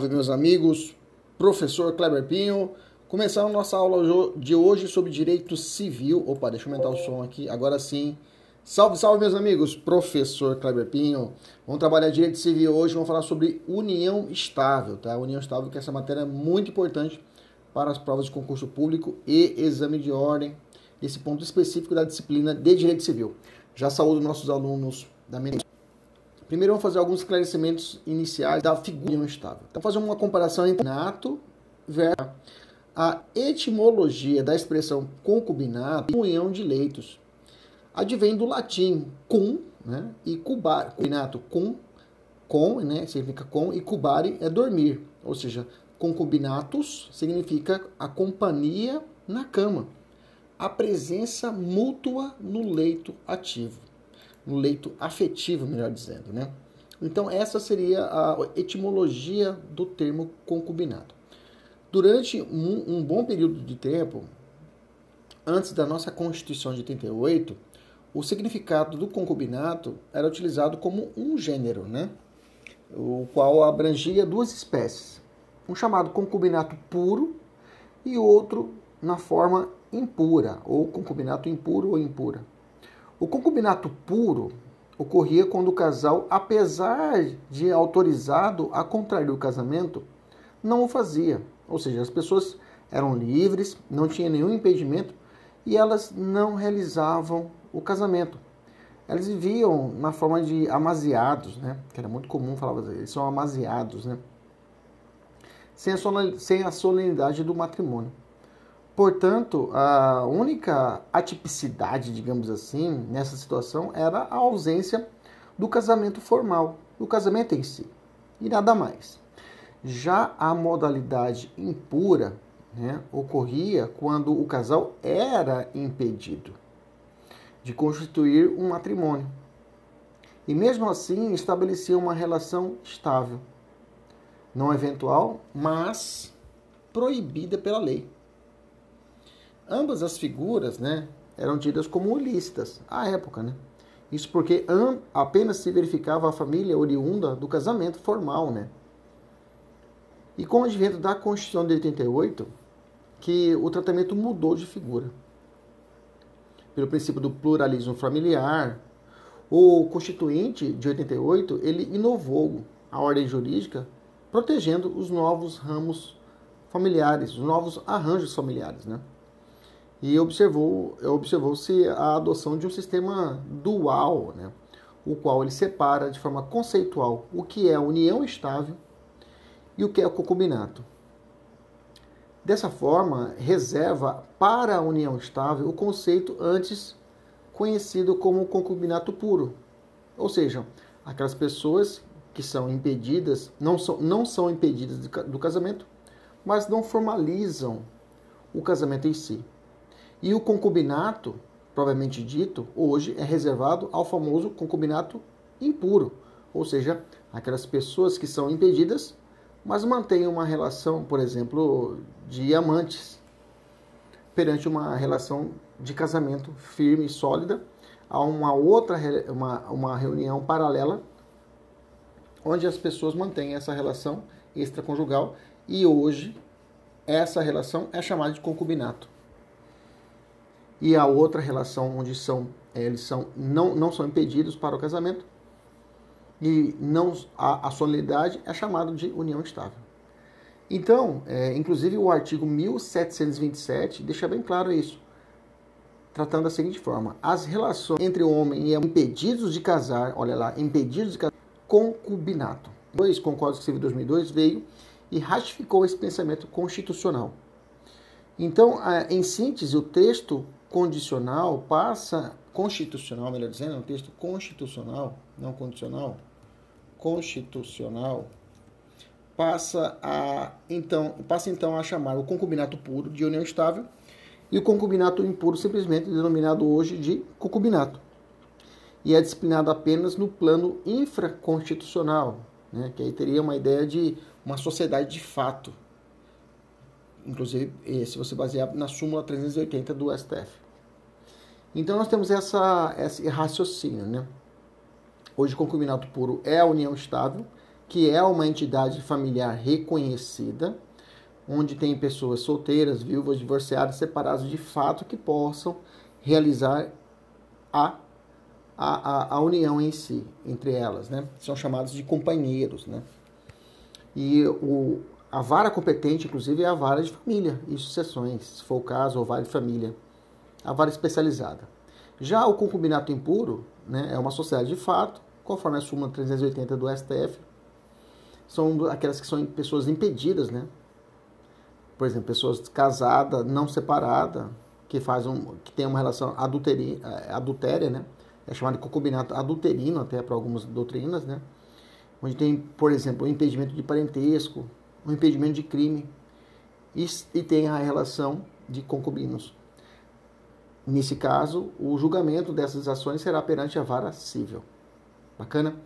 Salve meus amigos, professor Kleber Pinho, começando nossa aula de hoje sobre direito civil. Opa, deixa eu aumentar o som aqui, agora sim. Salve, salve meus amigos, professor Kleber Pinho. Vamos trabalhar direito civil hoje, vamos falar sobre união estável, tá? União estável, que essa matéria é muito importante para as provas de concurso público e exame de ordem, esse ponto específico da disciplina de direito civil. Já saúdo nossos alunos da minha Primeiro vamos fazer alguns esclarecimentos iniciais da figura união estável. Então fazer uma comparação entre nato versus a etimologia da expressão concubinato, união de leitos. Advém do latim cum, né, e cubar, concubinato cum, com, né, significa com, e cubare é dormir, ou seja, concubinatus significa a companhia na cama, a presença mútua no leito ativo no leito afetivo, melhor dizendo, né? Então essa seria a etimologia do termo concubinato. Durante um, um bom período de tempo, antes da nossa Constituição de 88, o significado do concubinato era utilizado como um gênero, né? O qual abrangia duas espécies. Um chamado concubinato puro e outro na forma impura, ou concubinato impuro ou impura. O concubinato puro ocorria quando o casal, apesar de autorizado a contrair o casamento, não o fazia. Ou seja, as pessoas eram livres, não tinha nenhum impedimento e elas não realizavam o casamento. Elas viviam na forma de amaziados, né? Que era muito comum falar, eles são amaziados, né? Sem a solenidade do matrimônio. Portanto, a única atipicidade, digamos assim, nessa situação era a ausência do casamento formal, do casamento em si, e nada mais. Já a modalidade impura né, ocorria quando o casal era impedido de constituir um matrimônio. E mesmo assim estabelecia uma relação estável, não eventual, mas proibida pela lei. Ambas as figuras né, eram tidas como ilícitas à época. Né? Isso porque apenas se verificava a família oriunda do casamento formal. Né? E com o advento da Constituição de 88, que o tratamento mudou de figura. Pelo princípio do pluralismo familiar, o Constituinte de 88 ele inovou a ordem jurídica, protegendo os novos ramos familiares, os novos arranjos familiares, né? E observou observou-se a adoção de um sistema dual, né, o qual ele separa de forma conceitual o que é união estável e o que é concubinato. Dessa forma, reserva para a união estável o conceito antes conhecido como concubinato puro, ou seja, aquelas pessoas que são impedidas, não são, não são impedidas do casamento, mas não formalizam o casamento em si. E o concubinato, provavelmente dito, hoje é reservado ao famoso concubinato impuro, ou seja, aquelas pessoas que são impedidas, mas mantêm uma relação, por exemplo, de amantes, perante uma relação de casamento firme e sólida, a uma outra uma, uma reunião paralela onde as pessoas mantêm essa relação extraconjugal e hoje essa relação é chamada de concubinato e a outra relação onde são é, eles são não, não são impedidos para o casamento e não a, a solenidade é chamado de união estável. Então, é, inclusive o artigo 1727 deixa bem claro isso. tratando da seguinte forma: as relações entre o homem e a impedidos de casar, olha lá, impedidos de casar, concubinato. Dois, com o Código Civil de 2002, veio e ratificou esse pensamento constitucional. Então, em síntese, o texto condicional passa constitucional, melhor dizendo, é um texto constitucional, não condicional, constitucional, passa a então passa então a chamar o concubinato puro de união estável e o concubinato impuro simplesmente denominado hoje de concubinato. E é disciplinado apenas no plano infraconstitucional, né, que aí teria uma ideia de uma sociedade de fato. Inclusive, se você basear na súmula 380 do STF. Então nós temos essa, esse raciocínio, né? Hoje o concubinato puro é a união estável, que é uma entidade familiar reconhecida, onde tem pessoas solteiras, viúvas, divorciadas, separadas de fato que possam realizar a, a, a, união em si, entre elas, né? São chamados de companheiros, né? E o, a vara competente, inclusive, é a vara de família e sucessões, se for o caso, ou vara de família, a vara especializada. Já o concubinato impuro né, é uma sociedade de fato, conforme a súmula 380 do STF, são aquelas que são pessoas impedidas, né? Por exemplo, pessoas casadas, não separadas, que faz um, que tem uma relação adulteri, é, adultéria, né? É chamado de concubinato adulterino até para algumas doutrinas, né? Onde tem, por exemplo, o impedimento de parentesco, o impedimento de crime e, e tem a relação de concubinos. Nesse caso, o julgamento dessas ações será perante a vara civil. Bacana?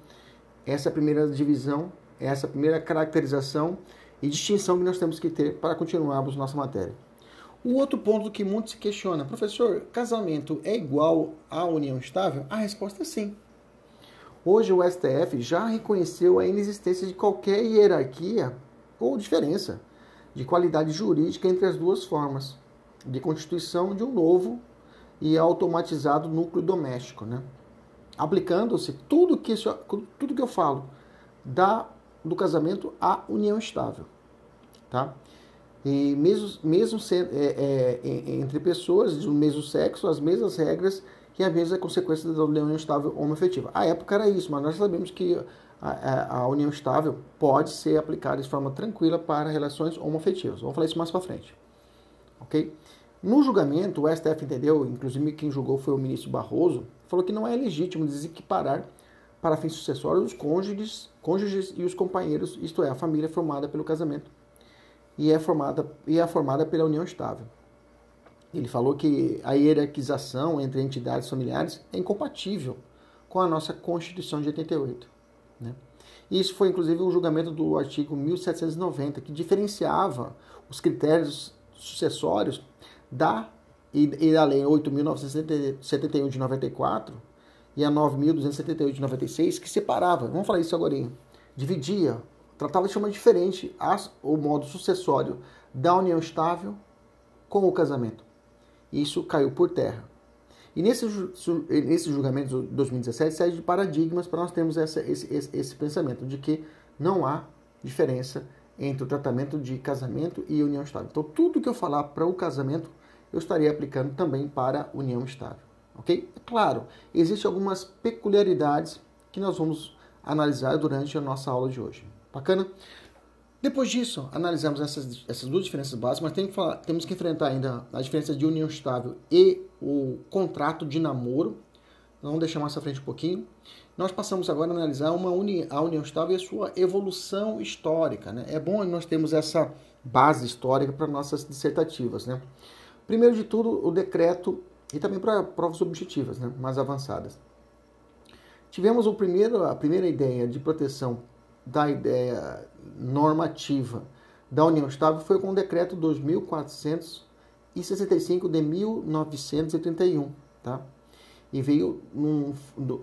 Essa é a primeira divisão, essa é a primeira caracterização e distinção que nós temos que ter para continuarmos nossa matéria. O outro ponto que muito se questiona, professor, casamento é igual à união estável? A resposta é sim. Hoje o STF já reconheceu a inexistência de qualquer hierarquia ou diferença de qualidade jurídica entre as duas formas de constituição de um novo e automatizado núcleo doméstico, né? aplicando-se tudo que isso, tudo que eu falo da do casamento à união estável, tá? E mesmo mesmo ser, é, é, entre pessoas do mesmo sexo, as mesmas regras e a mesma consequência da união estável homoafetiva. A época era isso, mas nós sabemos que a, a, a, união estável pode ser aplicada de forma tranquila para relações homoafetivas. Vamos falar isso mais para frente, ok? No julgamento, o STF entendeu, inclusive quem julgou foi o ministro Barroso, falou que não é legítimo desequiparar para fins sucessórios os cônjuges, cônjuges e os companheiros, isto é, a família formada pelo casamento e é formada, e é formada pela união estável. Ele falou que a hierarquização entre entidades familiares é incompatível com a nossa Constituição de 88. Né? Isso foi inclusive o julgamento do artigo 1790, que diferenciava os critérios sucessórios da e, e Lei 8.971 de 94 e a 9.278 de 96, que separava, vamos falar isso agora, dividia, tratava de forma diferente as, o modo sucessório da união estável com o casamento. Isso caiu por terra. E nesse, nesse julgamento de 2017 serve de paradigmas para nós termos essa, esse, esse, esse pensamento de que não há diferença entre o tratamento de casamento e união estável. Então, tudo que eu falar para o casamento eu estaria aplicando também para união estável. Ok? É claro, existem algumas peculiaridades que nós vamos analisar durante a nossa aula de hoje. Bacana? Depois disso, analisamos essas, essas duas diferenças básicas, mas tem que falar, temos que enfrentar ainda a diferença de união estável e o contrato de namoro. Vamos deixar mais à frente um pouquinho. Nós passamos agora a analisar uma uni, a união estável e a sua evolução histórica. Né? É bom nós termos essa base histórica para nossas dissertativas. Né? Primeiro de tudo, o decreto, e também para provas objetivas né, mais avançadas. Tivemos o primeiro, a primeira ideia de proteção da ideia normativa da União Estável foi com o decreto 2465 de 1931, tá? E veio num,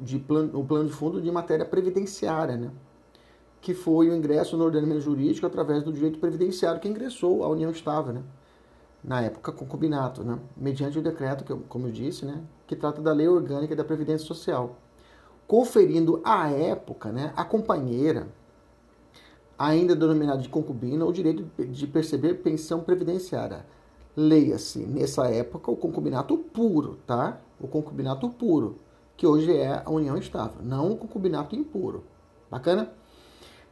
de plano, o plano de fundo de matéria previdenciária, né? Que foi o ingresso no ordenamento jurídico através do direito previdenciário que ingressou à União Estável, né? Na época concubinato, né? mediante o decreto, que como eu disse, né? que trata da lei orgânica da Previdência Social, conferindo à época né, a companheira, ainda denominada de concubina, o direito de perceber pensão previdenciária. leia-se nessa época o concubinato puro, tá? O concubinato puro, que hoje é a união estável, não o concubinato impuro. Bacana?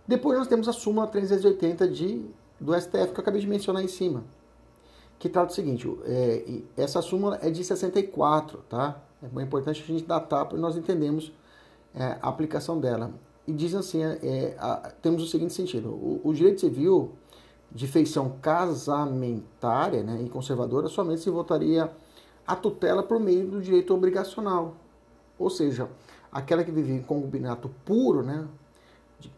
Depois nós temos a súmula 380 de, do STF que eu acabei de mencionar em cima, que trata o seguinte, é, essa súmula é de 64, tá? É importante a gente datar para nós entendemos é, a aplicação dela. E diz assim, é, é, a, temos o seguinte sentido, o, o, direito civil de feição casamentária né, e conservadora somente se votaria a tutela por meio do direito obrigacional. Ou seja, aquela que vive em concubinato puro, né,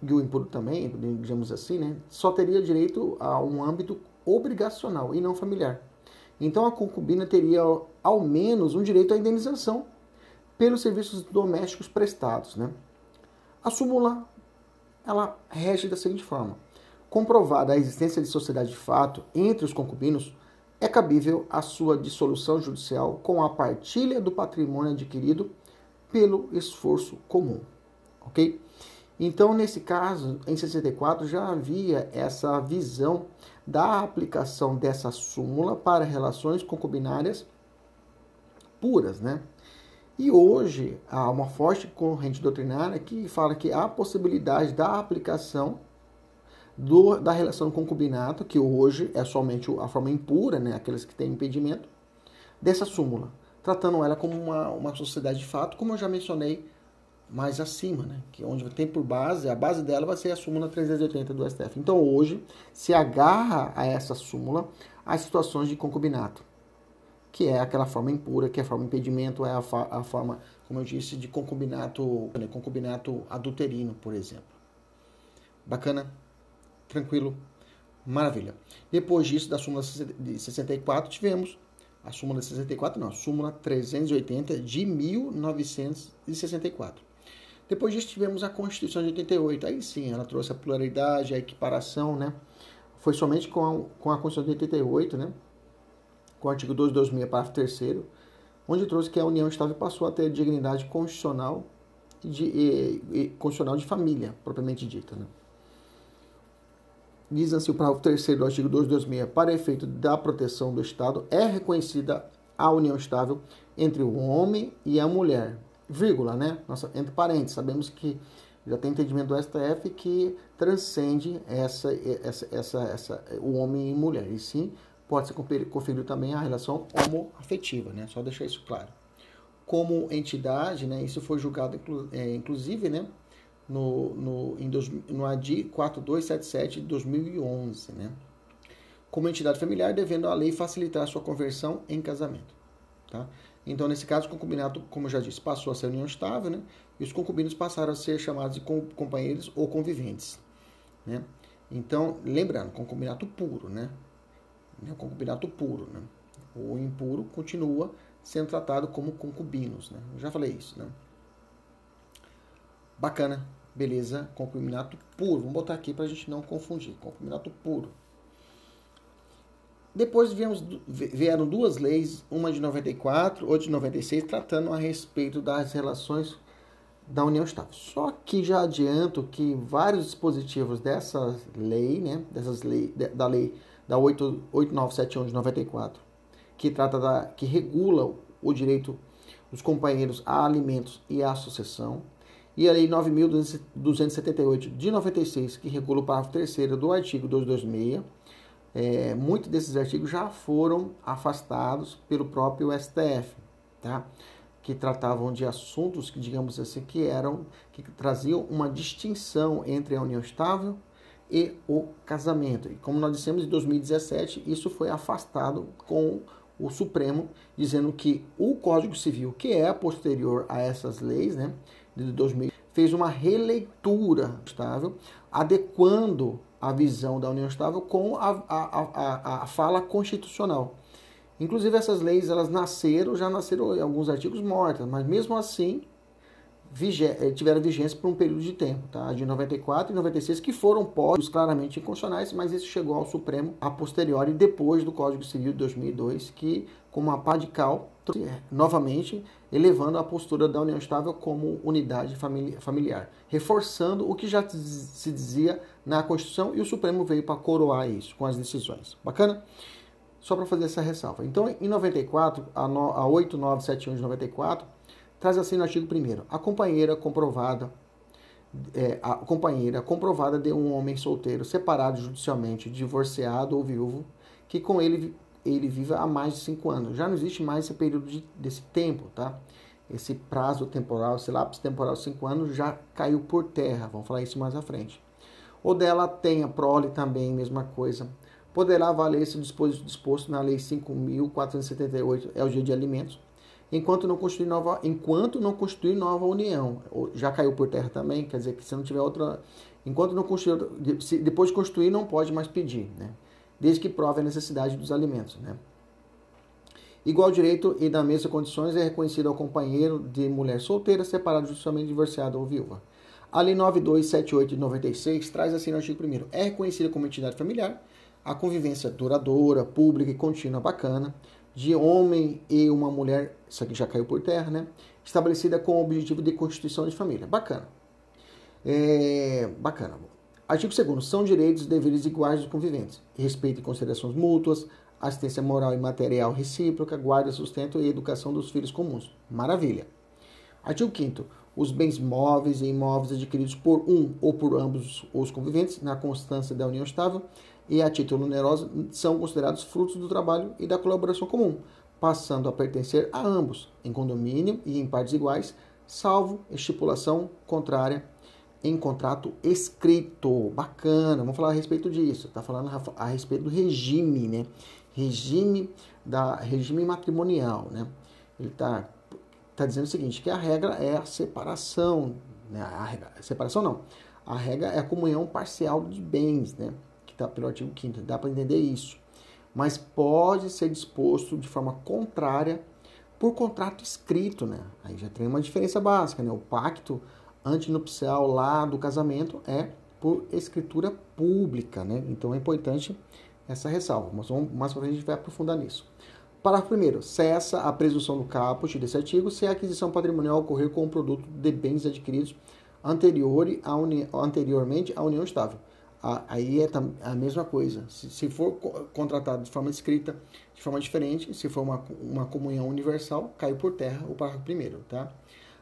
e o impuro também, digamos assim, né, só teria direito a um âmbito obrigacional e não familiar. Então a concubina teria ao menos um direito à indenização pelos serviços domésticos prestados. Né? A súmula ela rege da seguinte forma: comprovada a existência de sociedade de fato entre os concubinos, é cabível a sua dissolução judicial com a partilha do patrimônio adquirido pelo esforço comum. Ok? Então, nesse caso, em 64 já havia essa visão da aplicação dessa súmula para relações concubinárias puras, né? E hoje há uma forte corrente doutrinária que fala que há possibilidade da aplicação do, da relação concubinato, que hoje é somente a forma impura, né, aqueles que têm impedimento, dessa súmula, tratando ela como uma, uma sociedade de fato, como eu já mencionei mais acima, né? que onde tem por base, a base dela vai ser a súmula 380 do STF. Então hoje se agarra a essa súmula as situações de concubinato, que é aquela forma impura, que é a forma impedimento, é a, a forma, como eu disse, de concubinato, né? concubinato adulterino, por exemplo. Bacana? Tranquilo? Maravilha. Depois disso, da súmula de 64, tivemos a súmula de 64, não, a súmula 380 de 1964. Depois disso tivemos a Constituição de 88. Aí sim, ela trouxe a pluralidade, a equiparação, né? Foi somente com a, com a Constituição de 88, né? Com o artigo 226, parágrafo 3 onde trouxe que a União Estável passou a ter dignidade constitucional de, e, e, constitucional de família, propriamente dita, né? Diz assim o parágrafo 3 do artigo 226, para efeito da proteção do Estado, é reconhecida a união estável entre o homem e a mulher, vírgula, né? Nossa, entre parênteses, sabemos que já tem entendimento do STF que transcende essa, essa, essa, essa, o homem e mulher. E sim, pode ser conferido também a relação homoafetiva, né? Só deixar isso claro. Como entidade, né? Isso foi julgado, é, inclusive, né? No, no, em dois, no ADI 4277 de 2011, né? Como entidade familiar, devendo a lei facilitar a sua conversão em casamento, tá? Então, nesse caso, o concubinato, como eu já disse, passou a ser união estável, né? E os concubinos passaram a ser chamados de companheiros ou conviventes, né? Então, lembrando, concubinato puro, né? O concubinato puro, né? O impuro continua sendo tratado como concubinos, né? Eu já falei isso, né? Bacana, beleza? Concubinato puro. Vamos botar aqui para a gente não confundir. Concubinato puro. Depois viemos, vieram duas leis, uma de 94, outra de 96, tratando a respeito das relações da União Estável. Só que já adianto que vários dispositivos dessa lei, né, dessas lei, da lei da 8971 de 94, que trata da que regula o direito dos companheiros a alimentos e à sucessão, e a lei 9278 de 96, que regula o parágrafo 3 do artigo 226, é, muitos desses artigos já foram afastados pelo próprio STF, tá? que tratavam de assuntos que, digamos assim, que eram que traziam uma distinção entre a união estável e o casamento. E como nós dissemos em 2017, isso foi afastado com o Supremo dizendo que o Código Civil, que é posterior a essas leis, né, de 2000, fez uma releitura estável, adequando a visão da união estável com a, a, a, a fala constitucional. Inclusive essas leis elas nasceram, já nasceram em alguns artigos mortas, mas mesmo assim eh, tiveram vigência por um período de tempo, tá? de 94 e 96, que foram postos claramente inconstitucionais, mas isso chegou ao Supremo a posteriori, depois do Código Civil de 2002, que, com uma pá de cal, novamente elevando a postura da união estável como unidade familiar, reforçando o que já se dizia na Constituição e o Supremo veio para coroar isso com as decisões. Bacana? Só para fazer essa ressalva. Então, em 94, a, no, a 8971 de 94 traz assim no artigo 1 a companheira comprovada é, a companheira comprovada de um homem solteiro separado judicialmente, divorciado ou viúvo, que com ele ele vive há mais de cinco anos. Já não existe mais esse período de, desse tempo, tá? Esse prazo temporal, esse lapso temporal de cinco anos já caiu por terra. Vamos falar isso mais à frente. Ou dela tenha prole também, mesma coisa. Poderá valer-se disposto, disposto na Lei 5.478, é o dia de alimentos, enquanto não constituir nova, enquanto não constituir nova união. Já caiu por terra também, quer dizer que se não tiver outra, enquanto não constituir, depois de constituir não pode mais pedir, né? Desde que prove a necessidade dos alimentos, né? Igual direito e das mesmas condições é reconhecido ao companheiro de mulher solteira, separado justamente divorciado ou viúva. A Lei 9278 de 96 traz assim no artigo 1 é reconhecida como entidade familiar a convivência duradoura, pública e contínua bacana de homem e uma mulher, isso aqui já caiu por terra, né? Estabelecida com o objetivo de constituição de família. Bacana. É, bacana. Artigo 2 São direitos e deveres iguais dos conviventes. Respeito e considerações mútuas, assistência moral e material recíproca, guarda, sustento e educação dos filhos comuns. Maravilha. Artigo 5 Os bens móveis e imóveis adquiridos por um ou por ambos os conviventes, na constância da união estável, e a título onerosa são considerados frutos do trabalho e da colaboração comum, passando a pertencer a ambos, em condomínio e em partes iguais, salvo estipulação contrária em contrato escrito. Bacana, vamos falar a respeito disso. Está falando a respeito do regime, né? Regime da regime matrimonial, né? Ele está tá dizendo o seguinte, que a regra é a separação, né? A, regra, separação não. A regra é a comunhão parcial de bens, né? tá? pelo artigo 5 dá para entender isso. Mas pode ser disposto de forma contrária por contrato escrito, né? Aí já tem uma diferença básica, né? O pacto antinupcial lá do casamento é por escritura pública, né? Então é importante essa ressalva, mas vamos, mais para a gente vai aprofundar nisso. Parágrafo primeiro, cessa a presunção do caput desse artigo se a aquisição patrimonial ocorrer com o produto de bens adquiridos anterior a uni, anteriormente à união estável aí é a mesma coisa. Se, se, for contratado de forma escrita, de forma diferente, se for uma, uma comunhão universal, cai por terra o parágrafo primeiro, tá?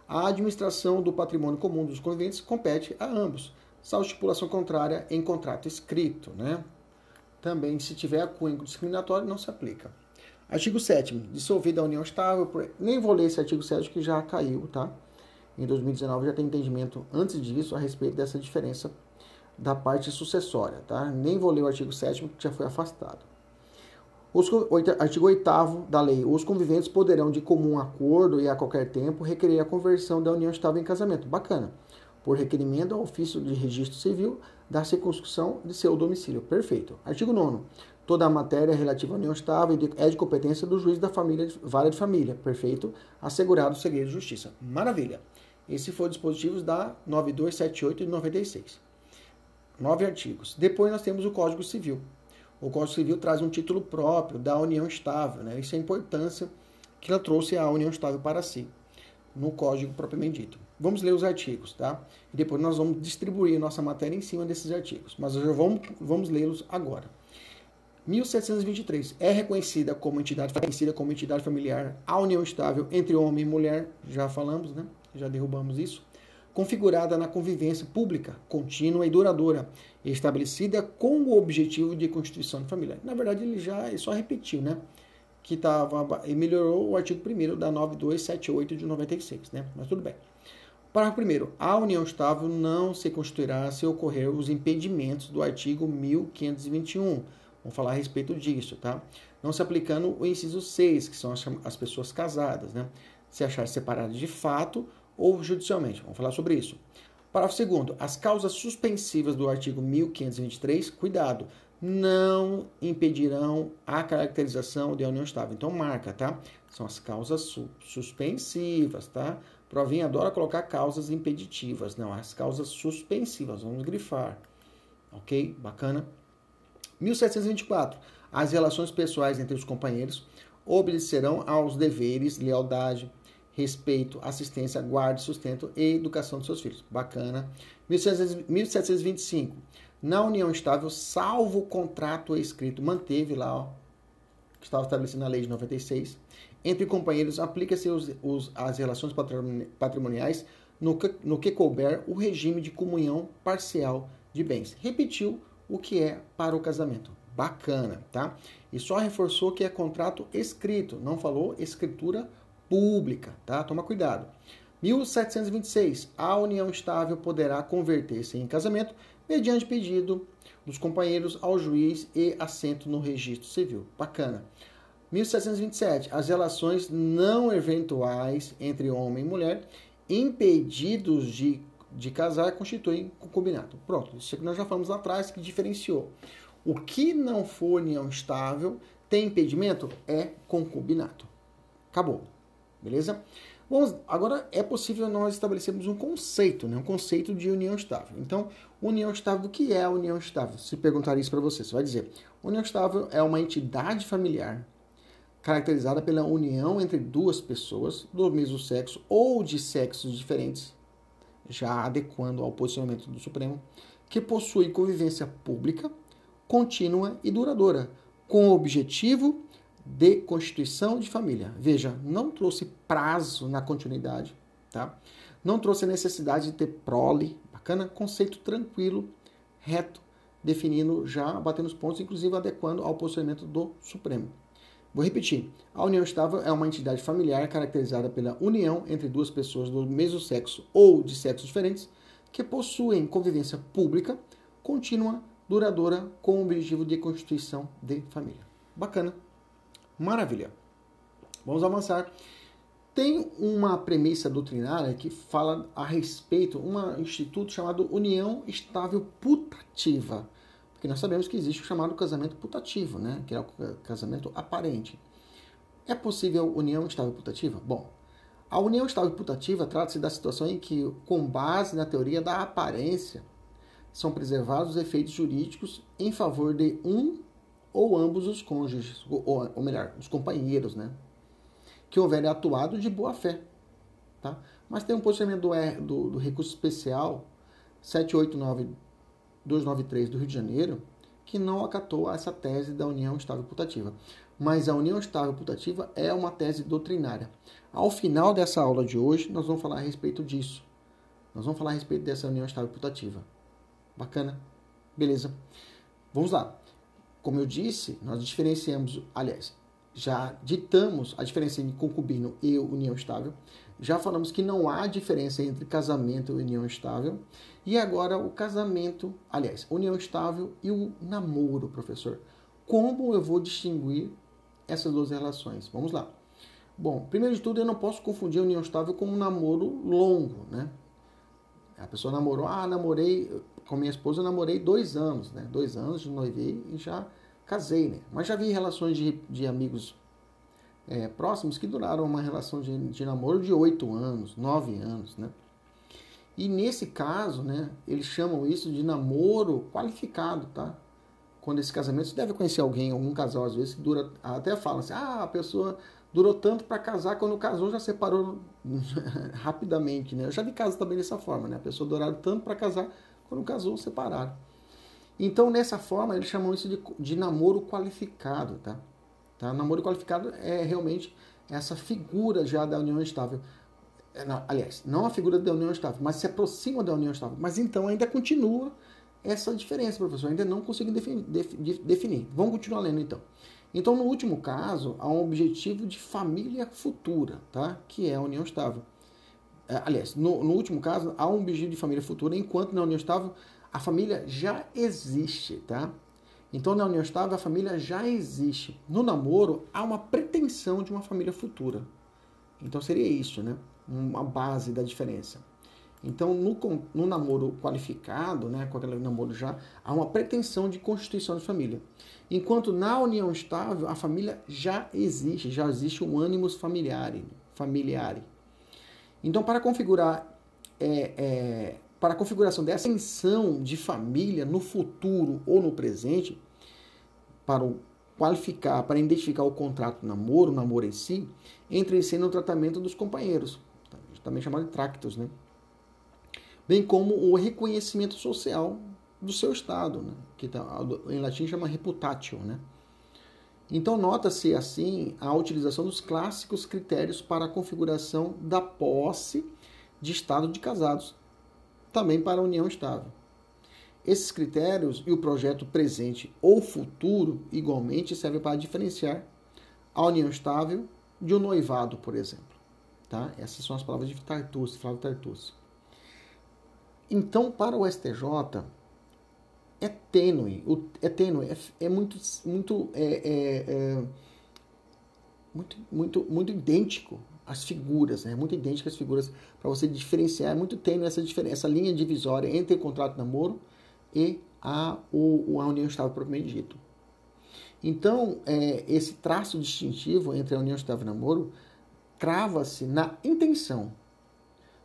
A administração do patrimônio comum dos conviventes compete a ambos, salvo estipulação contrária em contrato escrito, né? Também, se tiver cunho discriminatório, não se aplica. Artigo 7 dissolvida a união estável, por... nem vou ler esse artigo 7 que já caiu, tá? Em 2019 já tem entendimento antes disso a respeito dessa diferença da parte sucessória, tá? Nem vou ler o artigo 7 que já foi afastado. Os, artigo 8 da lei. Os conviventes poderão, de comum acordo e a qualquer tempo, requerer a conversão da união estável em casamento. Bacana. Por requerimento ao ofício de registro civil da circunscrição de seu domicílio. Perfeito. Artigo 9. Toda a matéria relativa à união estável é de competência do juiz da família, vara de família. Perfeito. Assegurado o segredo de justiça. Maravilha. Esse foi o dispositivo da 9278 de 96 nove artigos. Depois nós temos o Código Civil. O Código Civil traz um título próprio da união estável. Né? Isso é a importância que ela trouxe a união estável para si, no Código propriamente dito. Vamos ler os artigos, tá? E depois nós vamos distribuir nossa matéria em cima desses artigos. Mas já vamos, vamos lê-los agora. 1723. É reconhecida como entidade, reconhecida como entidade familiar a união estável entre homem e mulher. Já falamos, né? Já derrubamos isso configurada na convivência pública, contínua e duradoura, estabelecida com o objetivo de constituição de família. Na verdade, ele já ele só repetiu, né? Que tava, e melhorou o artigo 1 da 9278 de 96, né? Mas tudo bem. Parágrafo 1. A união estável não se constituirá se ocorrer os impedimentos do artigo 1521. Vamos falar a respeito disso, tá? Não se aplicando o inciso 6, que são as pessoas casadas, né? Se achar separadas de fato ou judicialmente. Vamos falar sobre isso. Parágrafo segundo, as causas suspensivas do artigo 1523, cuidado, não impedirão a caracterização de união estável. Então marca, tá? São as causas su suspensivas, tá? Provinha adora colocar causas impeditivas, não, as causas suspensivas, vamos grifar. OK? Bacana. 1724. As relações pessoais entre os companheiros obedecerão aos deveres, lealdade, respeito, assistência, guarda, sustento e educação dos seus filhos. Bacana. 1725. Na união estável, salvo o contrato escrito, manteve lá ó, que estava estabelecido na lei de 96, entre companheiros aplica-se as relações patrimoniais no que, no que couber o regime de comunhão parcial de bens. Repetiu o que é para o casamento. Bacana, tá? E só reforçou que é contrato escrito, não falou escritura pública, tá? Toma cuidado. 1726. A união estável poderá converter-se em casamento mediante pedido dos companheiros ao juiz e assento no registro civil. Bacana. 1727. As relações não eventuais entre homem e mulher impedidos de, de casar constituem concubinato. Pronto, isso que nós já falamos lá atrás que diferenciou. O que não for união estável tem impedimento é concubinato. Acabou. Beleza? Bom, agora é possível nós estabelecermos um conceito, né? um conceito de união estável. Então, união estável, o que é a união estável? Se perguntar isso para você, você vai dizer: união estável é uma entidade familiar caracterizada pela união entre duas pessoas do mesmo sexo ou de sexos diferentes, já adequando ao posicionamento do Supremo, que possui convivência pública, contínua e duradoura, com o objetivo de constituição de família. Veja, não trouxe prazo na continuidade, tá? Não trouxe a necessidade de ter prole, bacana, conceito tranquilo, reto, definindo já, batendo os pontos, inclusive adequando ao posicionamento do Supremo. Vou repetir. A união estável é uma entidade familiar caracterizada pela união entre duas pessoas do mesmo sexo ou de sexos diferentes que possuem convivência pública, contínua, duradoura, com o objetivo de constituição de família. Bacana. Maravilha. Vamos avançar. Tem uma premissa doutrinária que fala a respeito, um instituto chamado União Estável Putativa. Porque nós sabemos que existe o chamado casamento putativo, né? que é o casamento aparente. É possível união estável putativa? Bom, a união estável putativa trata-se da situação em que, com base na teoria da aparência, são preservados os efeitos jurídicos em favor de um ou ambos os cônjuges, ou, ou melhor, os companheiros, né? Que houverem atuado de boa fé. Tá? Mas tem um posicionamento do, do, do recurso especial 789-293 do Rio de Janeiro que não acatou essa tese da união estável putativa. Mas a união estável putativa é uma tese doutrinária. Ao final dessa aula de hoje, nós vamos falar a respeito disso. Nós vamos falar a respeito dessa união estável putativa. Bacana? Beleza. Vamos lá. Como eu disse, nós diferenciamos, aliás, já ditamos a diferença entre concubino e união estável. Já falamos que não há diferença entre casamento e união estável. E agora o casamento, aliás, união estável e o namoro, professor. Como eu vou distinguir essas duas relações? Vamos lá. Bom, primeiro de tudo, eu não posso confundir a união estável com um namoro longo, né? A pessoa namorou, ah, namorei, com minha esposa eu namorei dois anos, né? Dois anos de noivei e já casei, né? Mas já vi relações de, de amigos é, próximos que duraram uma relação de, de namoro de oito anos, nove anos, né? E nesse caso, né, eles chamam isso de namoro qualificado, tá? Quando esse casamento, você deve conhecer alguém, algum casal às vezes que dura, até fala assim, ah, a pessoa durou tanto para casar, quando casou já separou rapidamente, né? Eu já vi casos também dessa forma, né? A pessoa duraram tanto para casar, quando casou, separaram. Então, nessa forma, eles chamam isso de, de namoro qualificado, tá? tá? Namoro qualificado é realmente essa figura já da união estável. É, não, aliás, não a figura da união estável, mas se aproxima da união estável. Mas então ainda continua essa diferença, professor. Ainda não consigo definir, definir. Vamos continuar lendo então. Então, no último caso, há um objetivo de família futura, tá? que é a união estável. É, aliás, no, no, último caso, há um objetivo de família futura, enquanto na união estável a família já existe, tá? Então, na união estável, a família já existe. No namoro, há uma pretensão de uma família futura. Então, seria isso, né? Uma base da diferença. Então, no, no namoro qualificado, né, com aquele namoro já, há uma pretensão de constituição de família. Enquanto na união estável, a família já existe, já existe um ânimos familiare, familiare. Então, para configurar, é, é, para a configuração dessa tensão de família no futuro ou no presente, para o qualificar, para identificar o contrato namoro, o namoro em si, entra em cena o tratamento dos companheiros, também chamado de tractos, né? Bem como o reconhecimento social do seu estado, né? que tá, em latim chama reputatio, né? Então, nota-se assim a utilização dos clássicos critérios para a configuração da posse de estado de casados, também para a união estável. Esses critérios e o projeto presente ou futuro igualmente servem para diferenciar a união estável de um noivado, por exemplo. Tá? Essas são as palavras de Tartucci, Flávio Tartucci. Então, para o STJ, é tênue, é tênue, é, é muito, muito, é, é, é, muito, muito, muito idêntico as figuras, né? Muito idênticas as figuras para você diferenciar, é muito tênue essa diferença, essa linha divisória entre o contrato de namoro e a, o, a união estável propriamente dito. Então, é, esse traço distintivo entre a união estável e namoro crava-se na intenção,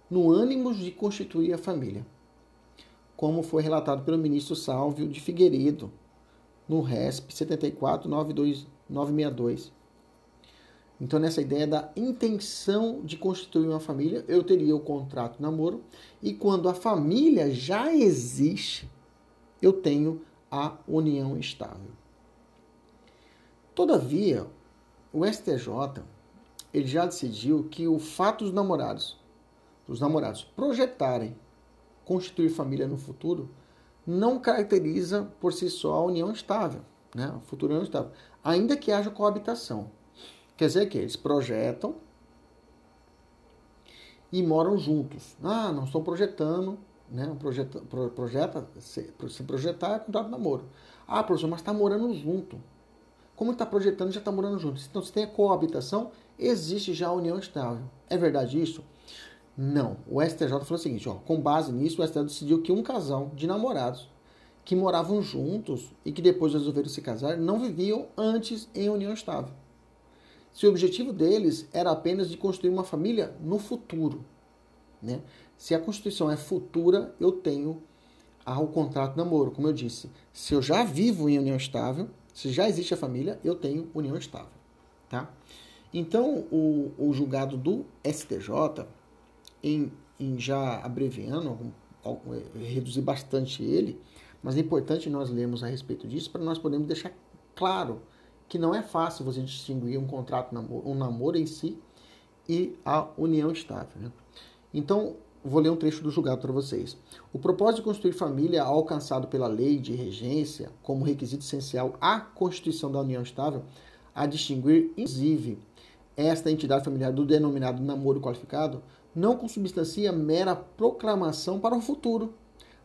no ânimo de constituir a família, como foi relatado pelo ministro Sálvio de Figueiredo, no RESP 7492962. Então, nessa ideia da intenção de constituir uma família, eu teria o contrato de namoro, e quando a família já existe, eu tenho a união estável. Todavia, o STJ ele já decidiu que o fato dos namorados, dos namorados projetarem constituir família no futuro, não caracteriza por si só a união estável, né? A futura união estável, ainda que haja coabitação. Quer dizer que eles projetam e moram juntos. Ah, não estão projetando, né? Projeta, projeta se, se projetar é contrato de namoro. Ah, professor, mas está morando junto. Como está projetando, já está morando junto. Então, se tem a coabitação, existe já a união estável. É verdade isso? Não. O STJ falou o seguinte: ó, com base nisso, o STJ decidiu que um casal de namorados que moravam juntos e que depois resolveram se casar não viviam antes em união estável. Se o objetivo deles era apenas de construir uma família no futuro. Né? Se a Constituição é futura, eu tenho o contrato de namoro. Como eu disse, se eu já vivo em união estável, se já existe a família, eu tenho união estável. Tá? Então, o, o julgado do STJ, em, em já abreviando, reduzir bastante ele, mas é importante nós lermos a respeito disso para nós podermos deixar claro que não é fácil você distinguir um contrato, um namoro em si e a união estável. Né? Então, vou ler um trecho do julgado para vocês. O propósito de construir família alcançado pela lei de regência como requisito essencial à constituição da união estável, a distinguir, inclusive, esta entidade familiar do denominado namoro qualificado, não consubstancia mera proclamação para o futuro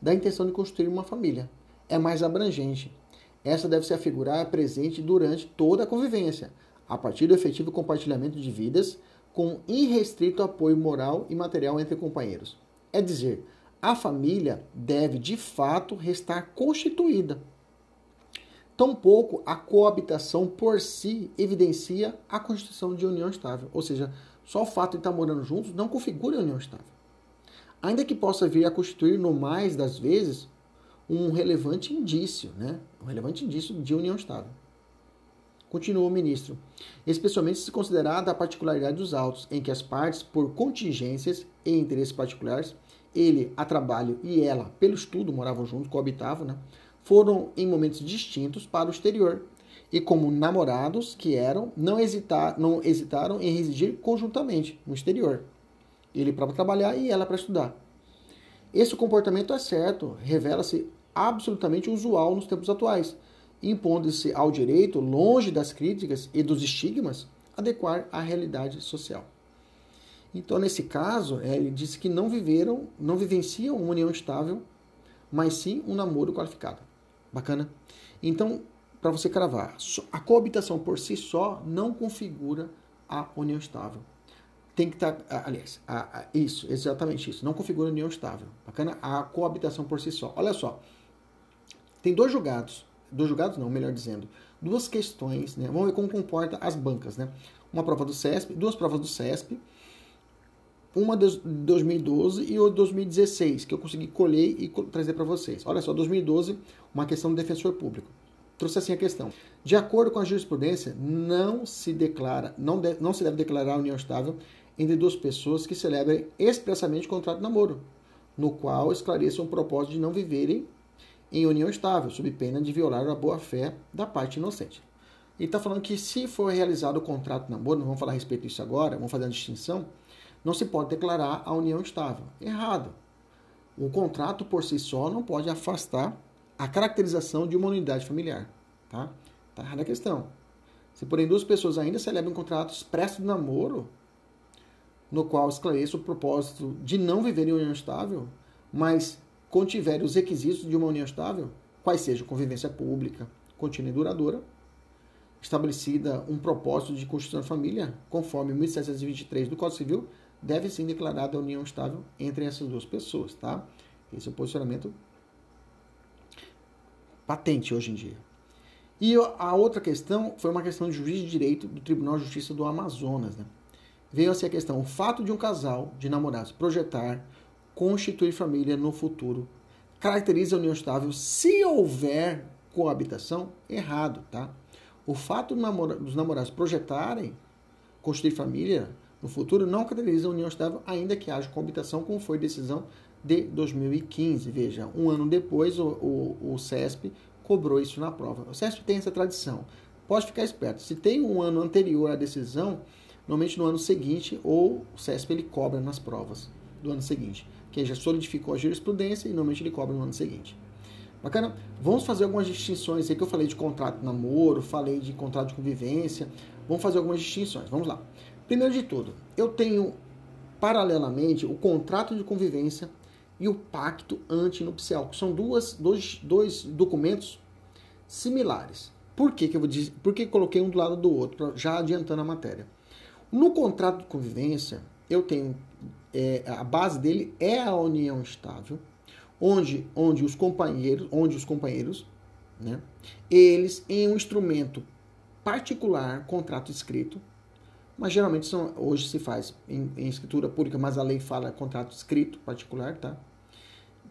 da intenção de construir uma família. É mais abrangente. Essa deve se afigurar presente durante toda a convivência, a partir do efetivo compartilhamento de vidas com irrestrito apoio moral e material entre companheiros. É dizer, a família deve de fato restar constituída. Tampouco a coabitação por si evidencia a constituição de união estável, ou seja, só o fato de estar morando juntos não configura união estável. Ainda que possa vir a constituir, no mais das vezes, um relevante indício, né? um relevante indício de união estável. Continua o ministro. Especialmente se considerada a particularidade dos autos, em que as partes, por contingências e interesses particulares, ele a trabalho e ela, pelo estudo, moravam juntos, coabitavam, né? foram em momentos distintos para o exterior. E como namorados que eram, não, hesitar, não hesitaram em residir conjuntamente no exterior. Ele para trabalhar e ela para estudar. Esse comportamento é certo, revela-se absolutamente usual nos tempos atuais impondo-se ao direito, longe das críticas e dos estigmas, adequar à realidade social. Então, nesse caso, é, ele disse que não viveram, não vivenciam uma união estável, mas sim um namoro qualificado. Bacana? Então, para você cravar, a coabitação por si só não configura a união estável. Tem que estar, tá, aliás, a, a, isso, exatamente isso, não configura a união estável. Bacana? A coabitação por si só. Olha só, tem dois julgados dos julgados não, melhor dizendo, duas questões, né? Vamos ver como comporta as bancas, né? Uma prova do CESP, duas provas do CESP, uma de 2012 e outra de 2016, que eu consegui colher e trazer para vocês. Olha só, 2012, uma questão do defensor público. Trouxe assim a questão. De acordo com a jurisprudência, não se declara, não, de, não se deve declarar união estável entre duas pessoas que celebrem expressamente contrato de namoro, no qual esclareçam o propósito de não viverem em união estável, sob pena de violar a boa-fé da parte inocente. E está falando que se for realizado o contrato de namoro, não vamos falar a respeito disso agora, vamos fazer uma distinção, não se pode declarar a união estável. Errado. O contrato por si só não pode afastar a caracterização de uma unidade familiar. Tá? Tá errada a questão. Se, porém, duas pessoas ainda celebram um contrato expresso de namoro, no qual esclareça o propósito de não viver em união estável, mas contiver os requisitos de uma união estável, quais sejam convivência pública, contínua e duradoura, estabelecida um propósito de constituição de família, conforme 1723 do Código Civil, deve ser declarada a união estável entre essas duas pessoas, tá? Esse é o posicionamento patente hoje em dia. E a outra questão foi uma questão de juiz de direito do Tribunal de Justiça do Amazonas, né? Veio assim a questão, o fato de um casal de namorados projetar constituir família no futuro caracteriza a união estável se houver coabitação? Errado, tá? O fato dos namorados projetarem constituir família no futuro não caracteriza a união estável, ainda que haja coabitação, como foi decisão de 2015. Veja, um ano depois o, o, o CESP cobrou isso na prova. O CESP tem essa tradição. Pode ficar esperto. Se tem um ano anterior à decisão, normalmente no ano seguinte, ou o CESP ele cobra nas provas do ano seguinte. Que já solidificou a jurisprudência e normalmente ele cobra no ano seguinte. Bacana? Vamos fazer algumas distinções aí que eu falei de contrato de namoro, falei de contrato de convivência. Vamos fazer algumas distinções. Vamos lá. Primeiro de tudo, eu tenho paralelamente o contrato de convivência e o pacto antinupcial, que são duas, dois, dois documentos similares. Por que, que eu vou dizer, por que coloquei um do lado do outro, já adiantando a matéria? No contrato de convivência, eu tenho é, a base dele é a união estável, onde, onde os companheiros, onde os companheiros, né, eles em um instrumento particular, contrato escrito, mas geralmente são, hoje se faz em, em, escritura pública, mas a lei fala contrato escrito particular, tá?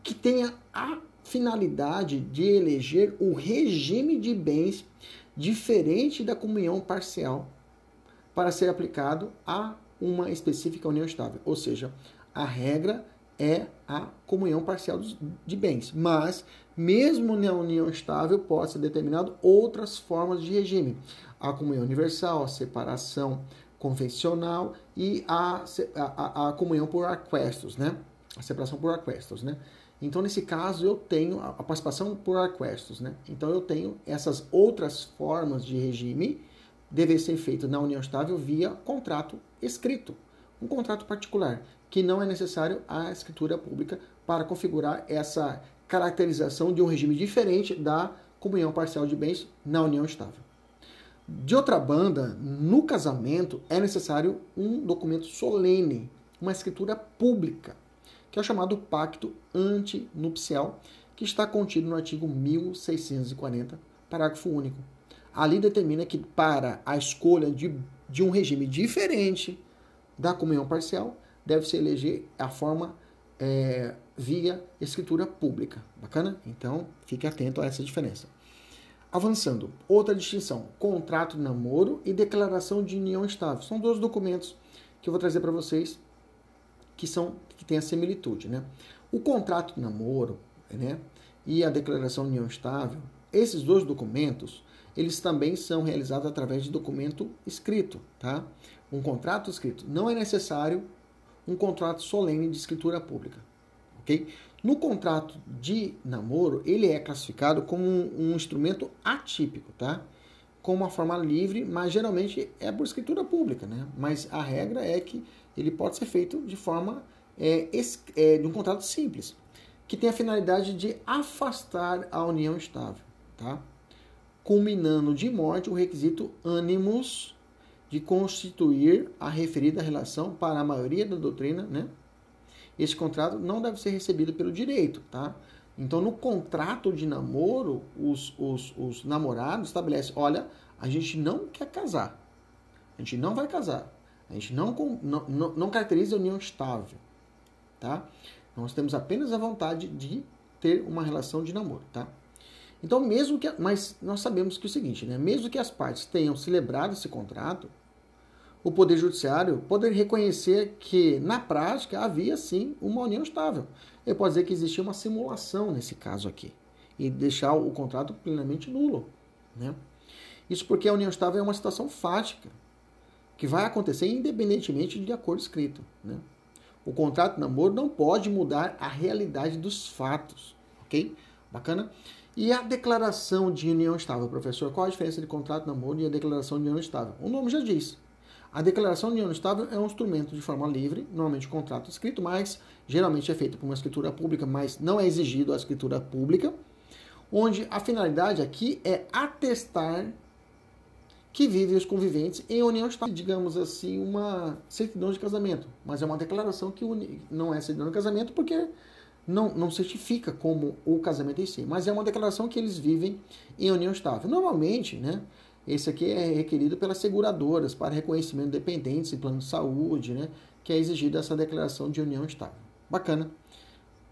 Que tenha a finalidade de eleger o regime de bens diferente da comunhão parcial para ser aplicado a uma específica união estável. Ou seja, a regra é a comunhão parcial de bens. Mas, mesmo na união estável, pode ser determinado outras formas de regime. A comunhão universal, a separação convencional e a, a, a comunhão por aquestos, né? A separação por aquestos, né? Então, nesse caso, eu tenho a participação por aquestos, né? Então, eu tenho essas outras formas de regime deve ser feito na união estável via contrato escrito, um contrato particular que não é necessário a escritura pública para configurar essa caracterização de um regime diferente da comunhão parcial de bens na união estável. De outra banda, no casamento é necessário um documento solene, uma escritura pública, que é o chamado pacto antinupcial, que está contido no artigo 1640, parágrafo único. Ali determina que para a escolha de, de um regime diferente da comunhão parcial, deve-se eleger a forma é, via escritura pública. Bacana? Então, fique atento a essa diferença. Avançando, outra distinção: contrato de namoro e declaração de união estável. São dois documentos que eu vou trazer para vocês que são que têm a similitude, né? O contrato de namoro, né, e a declaração de união estável, esses dois documentos, eles também são realizados através de documento escrito, tá? Um contrato escrito. Não é necessário um contrato solene de escritura pública, ok? No contrato de namoro, ele é classificado como um, um instrumento atípico, tá? Com uma forma livre, mas geralmente é por escritura pública, né? Mas a regra é que ele pode ser feito de forma é, é, de um contrato simples, que tem a finalidade de afastar a união estável, tá? Culminando de morte o requisito ânimos de constituir a referida relação para a maioria da doutrina, né? Esse contrato não deve ser recebido pelo direito, tá? Então, no contrato de namoro, os, os, os namorados estabelecem: olha, a gente não quer casar, a gente não vai casar, a gente não, não, não, não caracteriza a união estável, tá? Nós temos apenas a vontade de ter uma relação de namoro, tá? Então, mesmo que. Mas nós sabemos que é o seguinte, né? Mesmo que as partes tenham celebrado esse contrato, o Poder Judiciário poderia reconhecer que, na prática, havia sim uma união estável. Ele pode dizer que existia uma simulação nesse caso aqui e deixar o contrato plenamente nulo. Né? Isso porque a união estável é uma situação fática, que vai acontecer independentemente de acordo escrito. Né? O contrato de namoro não pode mudar a realidade dos fatos, ok? Bacana? E a declaração de união estável, professor? Qual a diferença de contrato de namoro e a declaração de união estável? O nome já diz. A declaração de união estável é um instrumento de forma livre, normalmente contrato escrito, mas geralmente é feito por uma escritura pública, mas não é exigido a escritura pública, onde a finalidade aqui é atestar que vivem os conviventes em união estável, digamos assim, uma certidão de casamento, mas é uma declaração que não é certidão de casamento porque não, não certifica como o casamento em si, mas é uma declaração que eles vivem em união estável. Normalmente, né, esse aqui é requerido pelas seguradoras para reconhecimento de dependentes em plano de saúde, né? Que é exigida essa declaração de união estável. Bacana.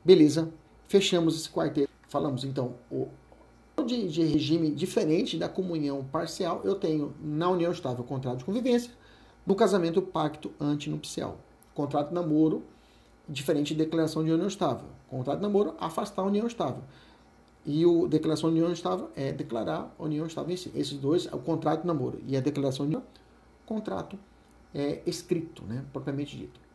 Beleza. Fechamos esse quarteto. Falamos então o de, de regime diferente da comunhão parcial, eu tenho na união estável contrato de convivência, no casamento pacto antinupcial. Contrato de namoro, diferente de declaração de união estável. Contrato de namoro, afastar a união estável. E o declaração de união estável é declarar a união estável em si. Esses dois, o contrato de namoro e a declaração de união, contrato é, escrito, né, propriamente dito.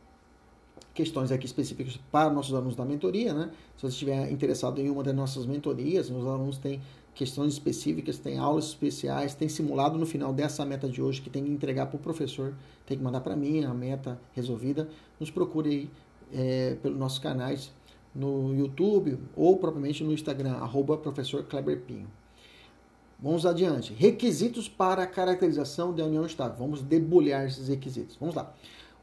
Questões aqui específicas para nossos alunos da mentoria, né? Se você estiver interessado em uma das nossas mentorias, os alunos têm questões específicas, tem aulas especiais, tem simulado no final dessa meta de hoje que tem que entregar para o professor, tem que mandar para mim a meta resolvida. Nos procure aí é, pelos nossos canais no YouTube ou propriamente no Instagram, arroba professor Kleber Pinho. Vamos adiante. Requisitos para a caracterização da união estável. Vamos debulhar esses requisitos. Vamos lá.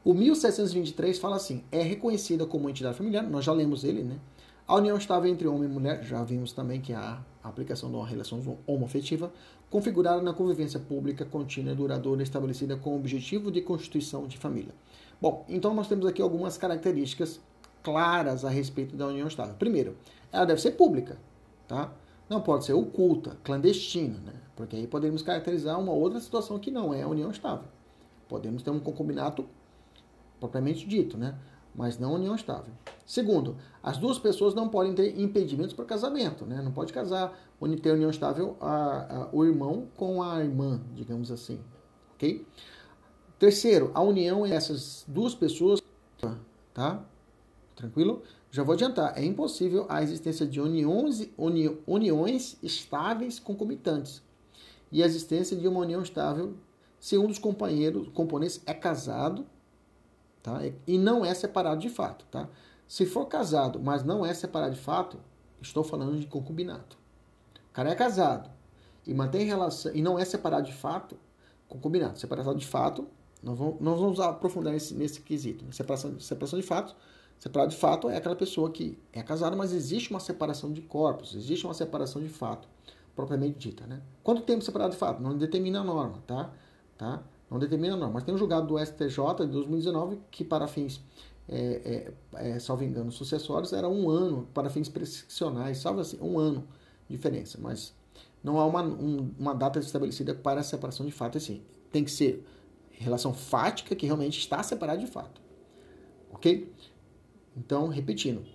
O 1723 fala assim: é reconhecida como entidade familiar, nós já lemos ele, né? A união estável entre homem e mulher, já vimos também que é a aplicação de uma relação homoafetiva, configurada na convivência pública contínua e duradoura estabelecida com o objetivo de constituição de família. Bom, então nós temos aqui algumas características claras a respeito da união estável. Primeiro, ela deve ser pública, tá? Não pode ser oculta, clandestina, né? Porque aí podemos caracterizar uma outra situação que não é a união estável. Podemos ter um concubinato propriamente dito, né? Mas não união estável. Segundo, as duas pessoas não podem ter impedimentos para casamento, né? Não pode casar, ter união estável a, a, o irmão com a irmã, digamos assim, ok? Terceiro, a união essas duas pessoas, tá? Tranquilo? Já vou adiantar. É impossível a existência de uniões, uni, uniões estáveis concomitantes. E a existência de uma união estável se um dos companheiros, componentes é casado tá? e não é separado de fato. Tá? Se for casado, mas não é separado de fato, estou falando de concubinato. O cara é casado e mantém relação e não é separado de fato, concubinato. Separado de fato, nós vamos, vamos aprofundar nesse, nesse quesito. Separação, separação de fatos Separado de fato é aquela pessoa que é casada, mas existe uma separação de corpos, existe uma separação de fato, propriamente dita. Né? Quanto tempo separado de fato? Não determina a norma, tá? tá? Não determina norma. Mas tem um julgado do STJ de 2019 que, para fins, é, é, é, salvo engano, sucessórios, era um ano, para fins prescricionais, salvo assim, um ano de diferença. Mas não há uma, um, uma data estabelecida para a separação de fato. Assim, tem que ser relação fática que realmente está separada de fato. Ok? Então, repetindo,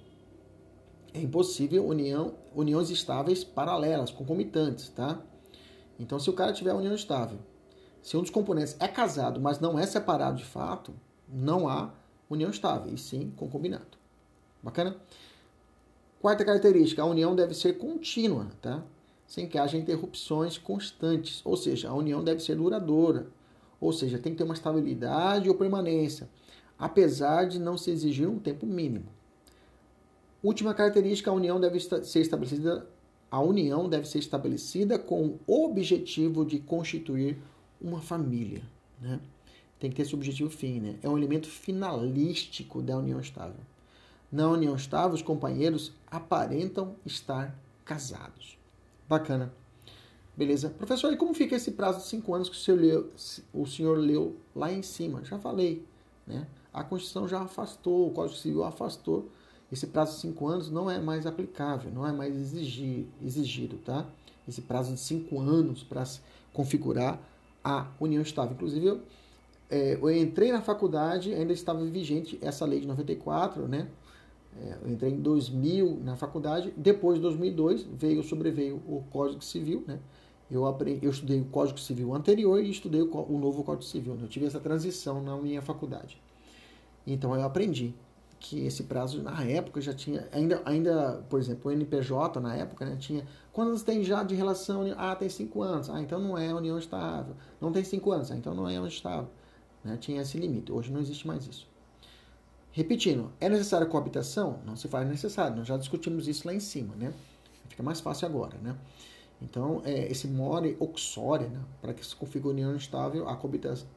é impossível união, uniões estáveis paralelas, concomitantes, tá? Então, se o cara tiver união estável, se um dos componentes é casado, mas não é separado de fato, não há união estável, e sim concubinato. Bacana? Quarta característica, a união deve ser contínua, tá? Sem que haja interrupções constantes, ou seja, a união deve ser duradoura, ou seja, tem que ter uma estabilidade ou permanência apesar de não se exigir um tempo mínimo. Última característica, a união deve ser estabelecida a união deve ser estabelecida com o objetivo de constituir uma família, né? Tem que ter esse objetivo fim, né? É um elemento finalístico da união estável. Na união estável, os companheiros aparentam estar casados. Bacana. Beleza? Professor, e como fica esse prazo de cinco anos que o senhor leu, o senhor leu lá em cima? Já falei, né? a Constituição já afastou, o Código Civil afastou. Esse prazo de cinco anos não é mais aplicável, não é mais exigir, exigido, tá? Esse prazo de cinco anos para configurar a união estável. Inclusive, eu, é, eu entrei na faculdade, ainda estava vigente essa lei de 94, né? É, eu entrei em 2000 na faculdade, depois de 2002 veio, sobreveio o Código Civil, né? Eu, aprendi, eu estudei o Código Civil anterior e estudei o, o novo Código Civil. Né? Eu tive essa transição na minha faculdade. Então eu aprendi que esse prazo na época já tinha ainda ainda por exemplo o NPJ na época né, tinha quantos tem já de relação ah tem cinco anos ah então não é união estável. Não tem cinco anos ah, então não é união estável né, tinha esse limite. Hoje não existe mais isso. Repetindo é necessária coabitação? Não se faz necessário nós já discutimos isso lá em cima né? Fica mais fácil agora né? Então é, esse more oxória né, para que se configure união estável a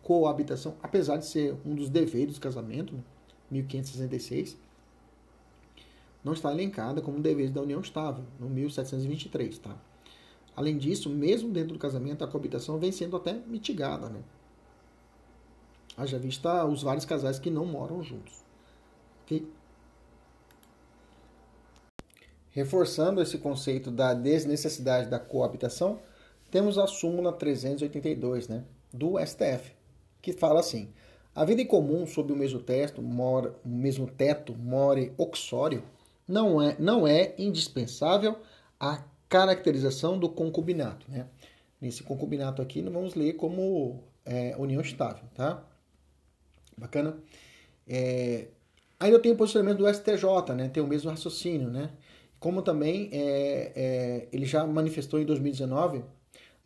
coabitação apesar de ser um dos deveres do casamento né, 1566, não está elencada como dever da união estável, no 1723, tá? Além disso, mesmo dentro do casamento, a coabitação vem sendo até mitigada, né? Haja vista os vários casais que não moram juntos. Reforçando esse conceito da desnecessidade da coabitação, temos a súmula 382, né, do STF, que fala assim: a vida em comum sob o mesmo teto, o mesmo teto, more oxório, não é, não é indispensável a caracterização do concubinato. Né? Nesse concubinato aqui, nós vamos ler como é, união estável, tá? Bacana? É, ainda tem o posicionamento do STJ, né? Tem o mesmo raciocínio, né? Como também é, é, ele já manifestou em 2019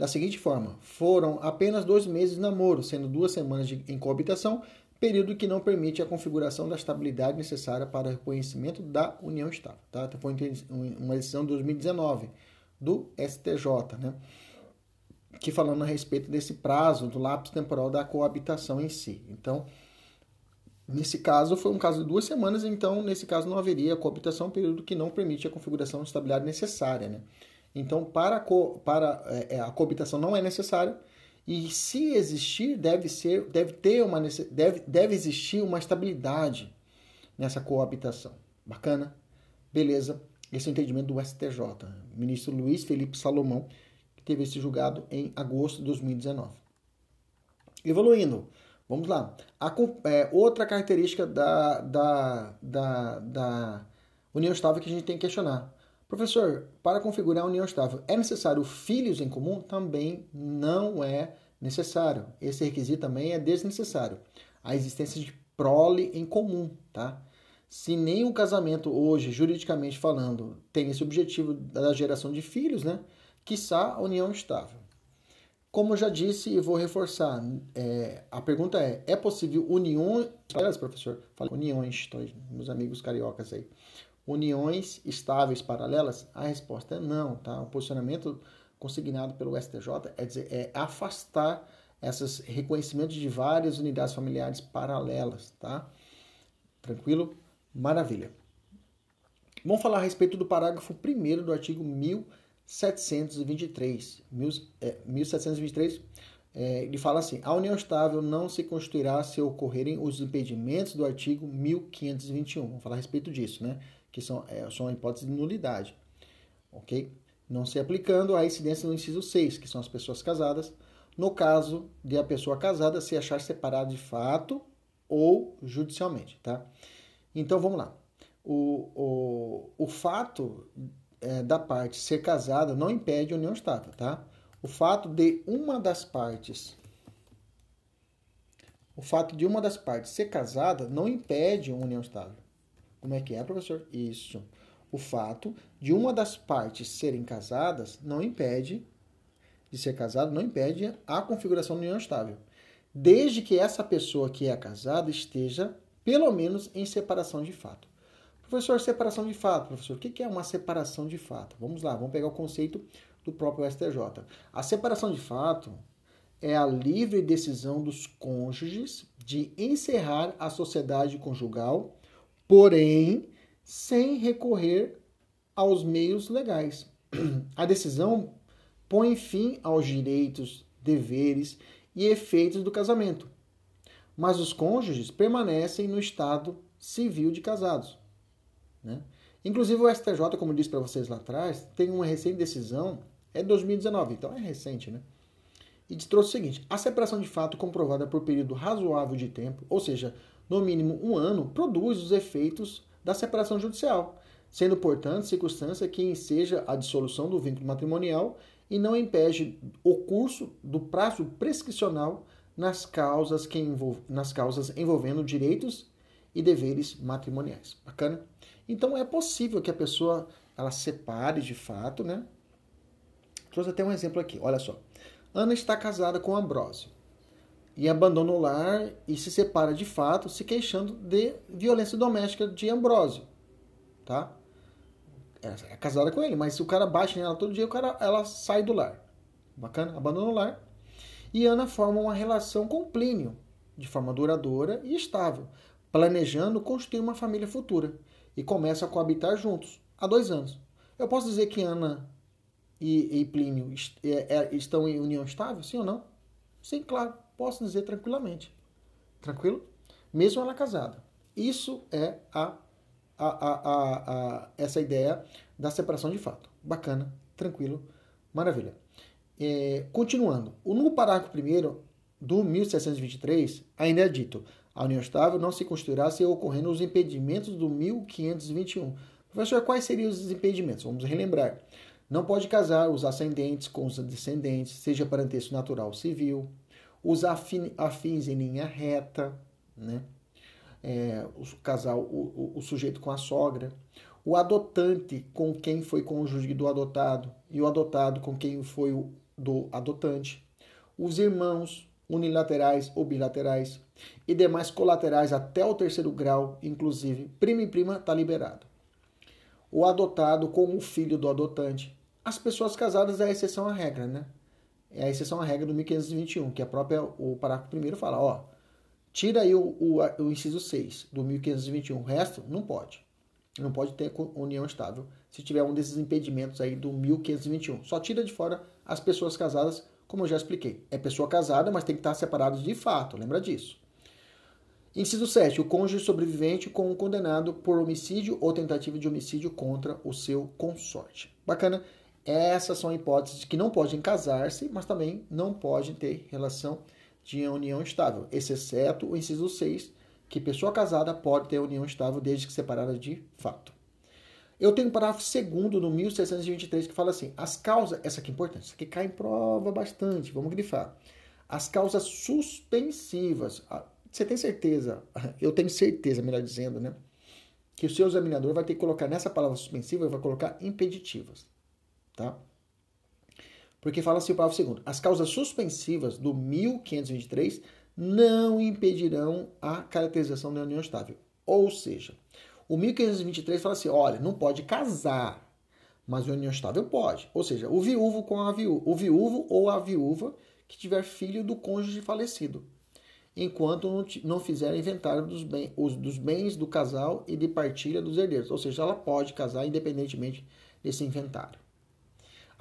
da seguinte forma: foram apenas dois meses de namoro, sendo duas semanas de, em coabitação, período que não permite a configuração da estabilidade necessária para o reconhecimento da união estável. Tá? Então, foi uma decisão de 2019 do STJ, né? que falando a respeito desse prazo, do lapso temporal da coabitação em si. Então, nesse caso, foi um caso de duas semanas, então, nesse caso, não haveria coabitação, período que não permite a configuração de estabilidade necessária. Né? Então, para, a, co, para é, é, a coabitação não é necessário e se existir, deve ser, deve ter uma deve, deve existir uma estabilidade nessa coabitação. Bacana? Beleza. Esse é o entendimento do STJ. Ministro Luiz Felipe Salomão, que teve esse julgado em agosto de 2019. Evoluindo, vamos lá. A, é, outra característica da, da, da, da união estável que a gente tem que questionar Professor, para configurar a união estável, é necessário filhos em comum? Também não é necessário. Esse requisito também é desnecessário. A existência de prole em comum, tá? Se o casamento hoje, juridicamente falando, tem esse objetivo da geração de filhos, né? Quiçá a união estável. Como eu já disse e vou reforçar, é, a pergunta é: é possível uniões. Professor, falei uniões, meus amigos cariocas aí uniões estáveis paralelas? A resposta é não, tá? O posicionamento consignado pelo STJ é dizer, é afastar esses reconhecimentos de várias unidades familiares paralelas, tá? Tranquilo? Maravilha. Vamos falar a respeito do parágrafo 1 do artigo 1723. 1723, é, ele fala assim: a união estável não se constituirá se ocorrerem os impedimentos do artigo 1521. Vamos falar a respeito disso, né? Que são, é, são a hipótese de nulidade, ok? Não se aplicando a incidência no inciso 6, que são as pessoas casadas, no caso de a pessoa casada se achar separada de fato ou judicialmente, tá? Então, vamos lá. O, o, o fato é, da parte ser casada não impede a união estável, tá? O fato de uma das partes o fato de uma das partes ser casada não impede uma união estável. Como é que é, professor? Isso. O fato de uma das partes serem casadas não impede de ser casado, não impede a configuração da união estável. Desde que essa pessoa que é casada esteja, pelo menos, em separação de fato. Professor, separação de fato. Professor, o que é uma separação de fato? Vamos lá, vamos pegar o conceito do próprio STJ. A separação de fato é a livre decisão dos cônjuges de encerrar a sociedade conjugal porém sem recorrer aos meios legais. A decisão põe fim aos direitos, deveres e efeitos do casamento, mas os cônjuges permanecem no estado civil de casados. Né? Inclusive o STJ, como disse para vocês lá atrás, tem uma recente decisão, é 2019, então é recente, né? E trouxe o seguinte: a separação de fato comprovada por período razoável de tempo, ou seja, no mínimo um ano, produz os efeitos da separação judicial, sendo, portanto, circunstância que enseja a dissolução do vínculo matrimonial e não impede o curso do prazo prescricional nas causas, que envolv... nas causas envolvendo direitos e deveres matrimoniais. Bacana? Então é possível que a pessoa ela separe de fato, né? Trouxe até um exemplo aqui, olha só. Ana está casada com Ambrósio e abandona o lar e se separa de fato, se queixando de violência doméstica de Ambrósio, tá? É casada com ele, mas o cara bate nela todo dia, o cara, ela sai do lar. Bacana? Abandona o lar. E Ana forma uma relação com Plínio, de forma duradoura e estável, planejando construir uma família futura e começam a coabitar juntos há dois anos. Eu posso dizer que Ana e, e Plínio é, é, estão em união estável, sim ou não? Sim, claro, posso dizer tranquilamente. Tranquilo? Mesmo ela casada. Isso é a, a, a, a, essa ideia da separação de fato. Bacana, tranquilo, maravilha. É, continuando, no parágrafo 1 do 1723, ainda é dito: a união estável não se constituirá se ocorrendo os impedimentos do 1521. Professor, quais seriam os impedimentos? Vamos relembrar. Não pode casar os ascendentes com os descendentes, seja parentesco natural ou civil. Os afins em linha reta, né? É, o casal, o, o, sujeito com a sogra. O adotante com quem foi cônjuge do adotado e o adotado com quem foi o do adotante. Os irmãos unilaterais ou bilaterais e demais colaterais até o terceiro grau, inclusive prima e prima, está liberado. O adotado com o filho do adotante as pessoas casadas é a exceção à regra, né? É a exceção à regra do 1521, que a própria, o parágrafo primeiro fala, ó, tira aí o, o, o inciso 6 do 1521, o resto não pode. Não pode ter união estável se tiver um desses impedimentos aí do 1521. Só tira de fora as pessoas casadas, como eu já expliquei. É pessoa casada, mas tem que estar separados de fato, lembra disso. Inciso 7. O cônjuge sobrevivente com o condenado por homicídio ou tentativa de homicídio contra o seu consorte. Bacana? Essas são hipóteses que não podem casar-se, mas também não podem ter relação de união estável, exceto o inciso 6, que pessoa casada pode ter união estável desde que separada de fato. Eu tenho um parágrafo segundo no 1623 que fala assim: as causas, essa aqui é importante, isso aqui cai em prova bastante, vamos grifar. As causas suspensivas. Ah, você tem certeza? Eu tenho certeza, melhor dizendo, né? Que o seu examinador vai ter que colocar nessa palavra suspensiva, vai colocar impeditivas tá? Porque fala assim o parágrafo segundo, as causas suspensivas do 1523 não impedirão a caracterização da união estável. Ou seja, o 1523 fala assim, olha, não pode casar, mas a união estável pode. Ou seja, o viúvo com a viúva, o viúvo ou a viúva que tiver filho do cônjuge falecido, enquanto não, não fizer inventário dos, bem, os, dos bens do casal e de partilha dos herdeiros. Ou seja, ela pode casar independentemente desse inventário.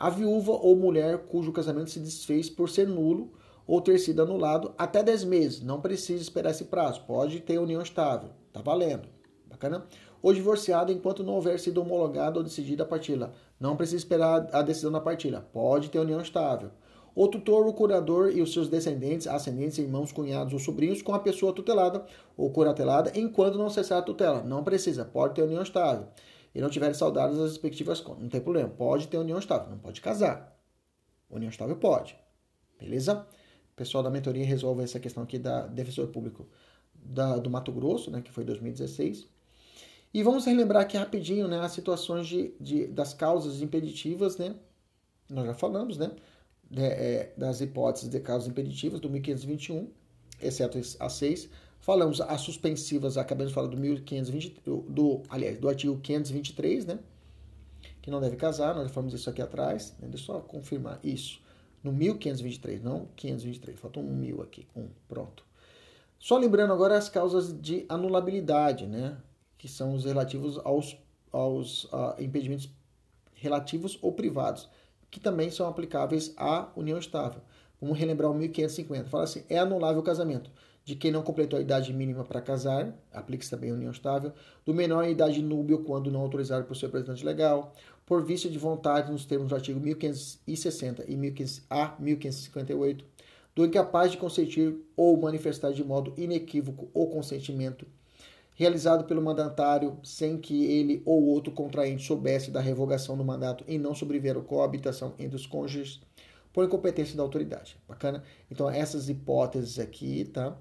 A viúva ou mulher cujo casamento se desfez por ser nulo ou ter sido anulado até 10 meses. Não precisa esperar esse prazo. Pode ter união estável. Tá valendo. Bacana? Ou divorciado enquanto não houver sido homologado ou decidida a partilha. Não precisa esperar a decisão da partilha. Pode ter união estável. O tutor, o curador e os seus descendentes, ascendentes, irmãos, cunhados ou sobrinhos com a pessoa tutelada ou curatelada enquanto não cessar a tutela. Não precisa. Pode ter união estável e não tiverem saudadas as respectivas contas. Não tem problema. Pode ter união estável, não pode casar. União estável pode. Beleza? O pessoal da mentoria resolve essa questão aqui da defensor público da, do Mato Grosso, né, que foi 2016. E vamos relembrar aqui rapidinho né, as situações de, de, das causas impeditivas, né? Nós já falamos, né? De, é, das hipóteses de causas impeditivas do 1521, exceto a 6. Falamos as suspensivas, acabamos de falar do 1520, do, aliás, do artigo 523, né? Que não deve casar, nós falamos isso aqui atrás, né? deixa eu só confirmar isso. No 1523, não 523, falta um mil aqui, um, pronto. Só lembrando agora as causas de anulabilidade, né? Que são os relativos aos, aos uh, impedimentos relativos ou privados, que também são aplicáveis à união estável. Vamos relembrar o 1550. Fala assim: é anulável o casamento de quem não completou a idade mínima para casar, aplique-se também a união estável, do menor em idade núbio quando não autorizado por seu representante legal, por vício de vontade nos termos do artigo 1560 e 1500, a 1558, do incapaz de consentir ou manifestar de modo inequívoco o consentimento realizado pelo mandatário sem que ele ou outro contraente soubesse da revogação do mandato e não sobreviver a coabitação entre os cônjuges por incompetência da autoridade. Bacana? Então, essas hipóteses aqui, tá?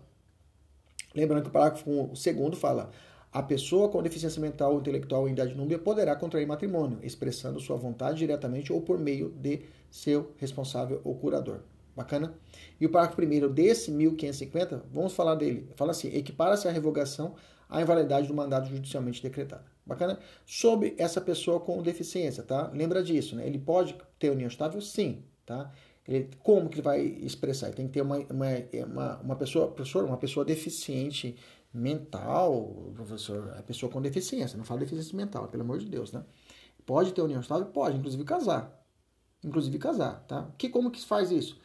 Lembrando que o parágrafo segundo fala: a pessoa com deficiência mental ou intelectual em idade núbia poderá contrair matrimônio, expressando sua vontade diretamente ou por meio de seu responsável ou curador. Bacana? E o parágrafo primeiro desse 1550, vamos falar dele. Fala assim: equipara-se a revogação à invalidade do mandato judicialmente decretado. Bacana? Sobre essa pessoa com deficiência, tá? Lembra disso, né? Ele pode ter união estável? Sim, tá? Ele, como que ele vai expressar? Ele tem que ter uma, uma, uma, uma pessoa, professor, uma pessoa deficiente mental, professor, a pessoa com deficiência, não fala deficiência mental, pelo amor de Deus, né? Pode ter união estável? Pode, inclusive casar. Inclusive casar, tá? Que, como que faz isso?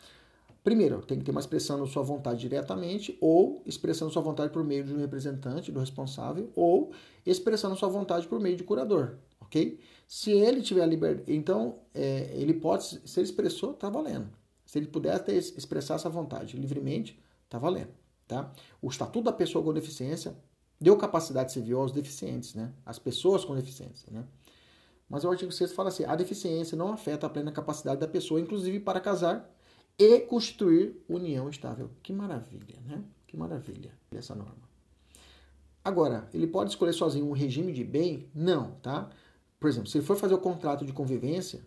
Primeiro, tem que ter uma expressão da sua vontade diretamente, ou expressando sua vontade por meio de um representante, do responsável, ou expressando sua vontade por meio de curador, ok? Se ele tiver liberdade, então é, ele pode, se ele expressou, tá valendo. Se ele puder ter, expressar essa vontade livremente, tá valendo, tá? O Estatuto da Pessoa com Deficiência deu capacidade civil aos deficientes, né? As pessoas com deficiência, né? Mas o artigo 6 fala assim: a deficiência não afeta a plena capacidade da pessoa, inclusive para casar e constituir união estável. Que maravilha, né? Que maravilha essa norma. Agora, ele pode escolher sozinho um regime de bem? Não, tá? Por exemplo, se ele for fazer o contrato de convivência,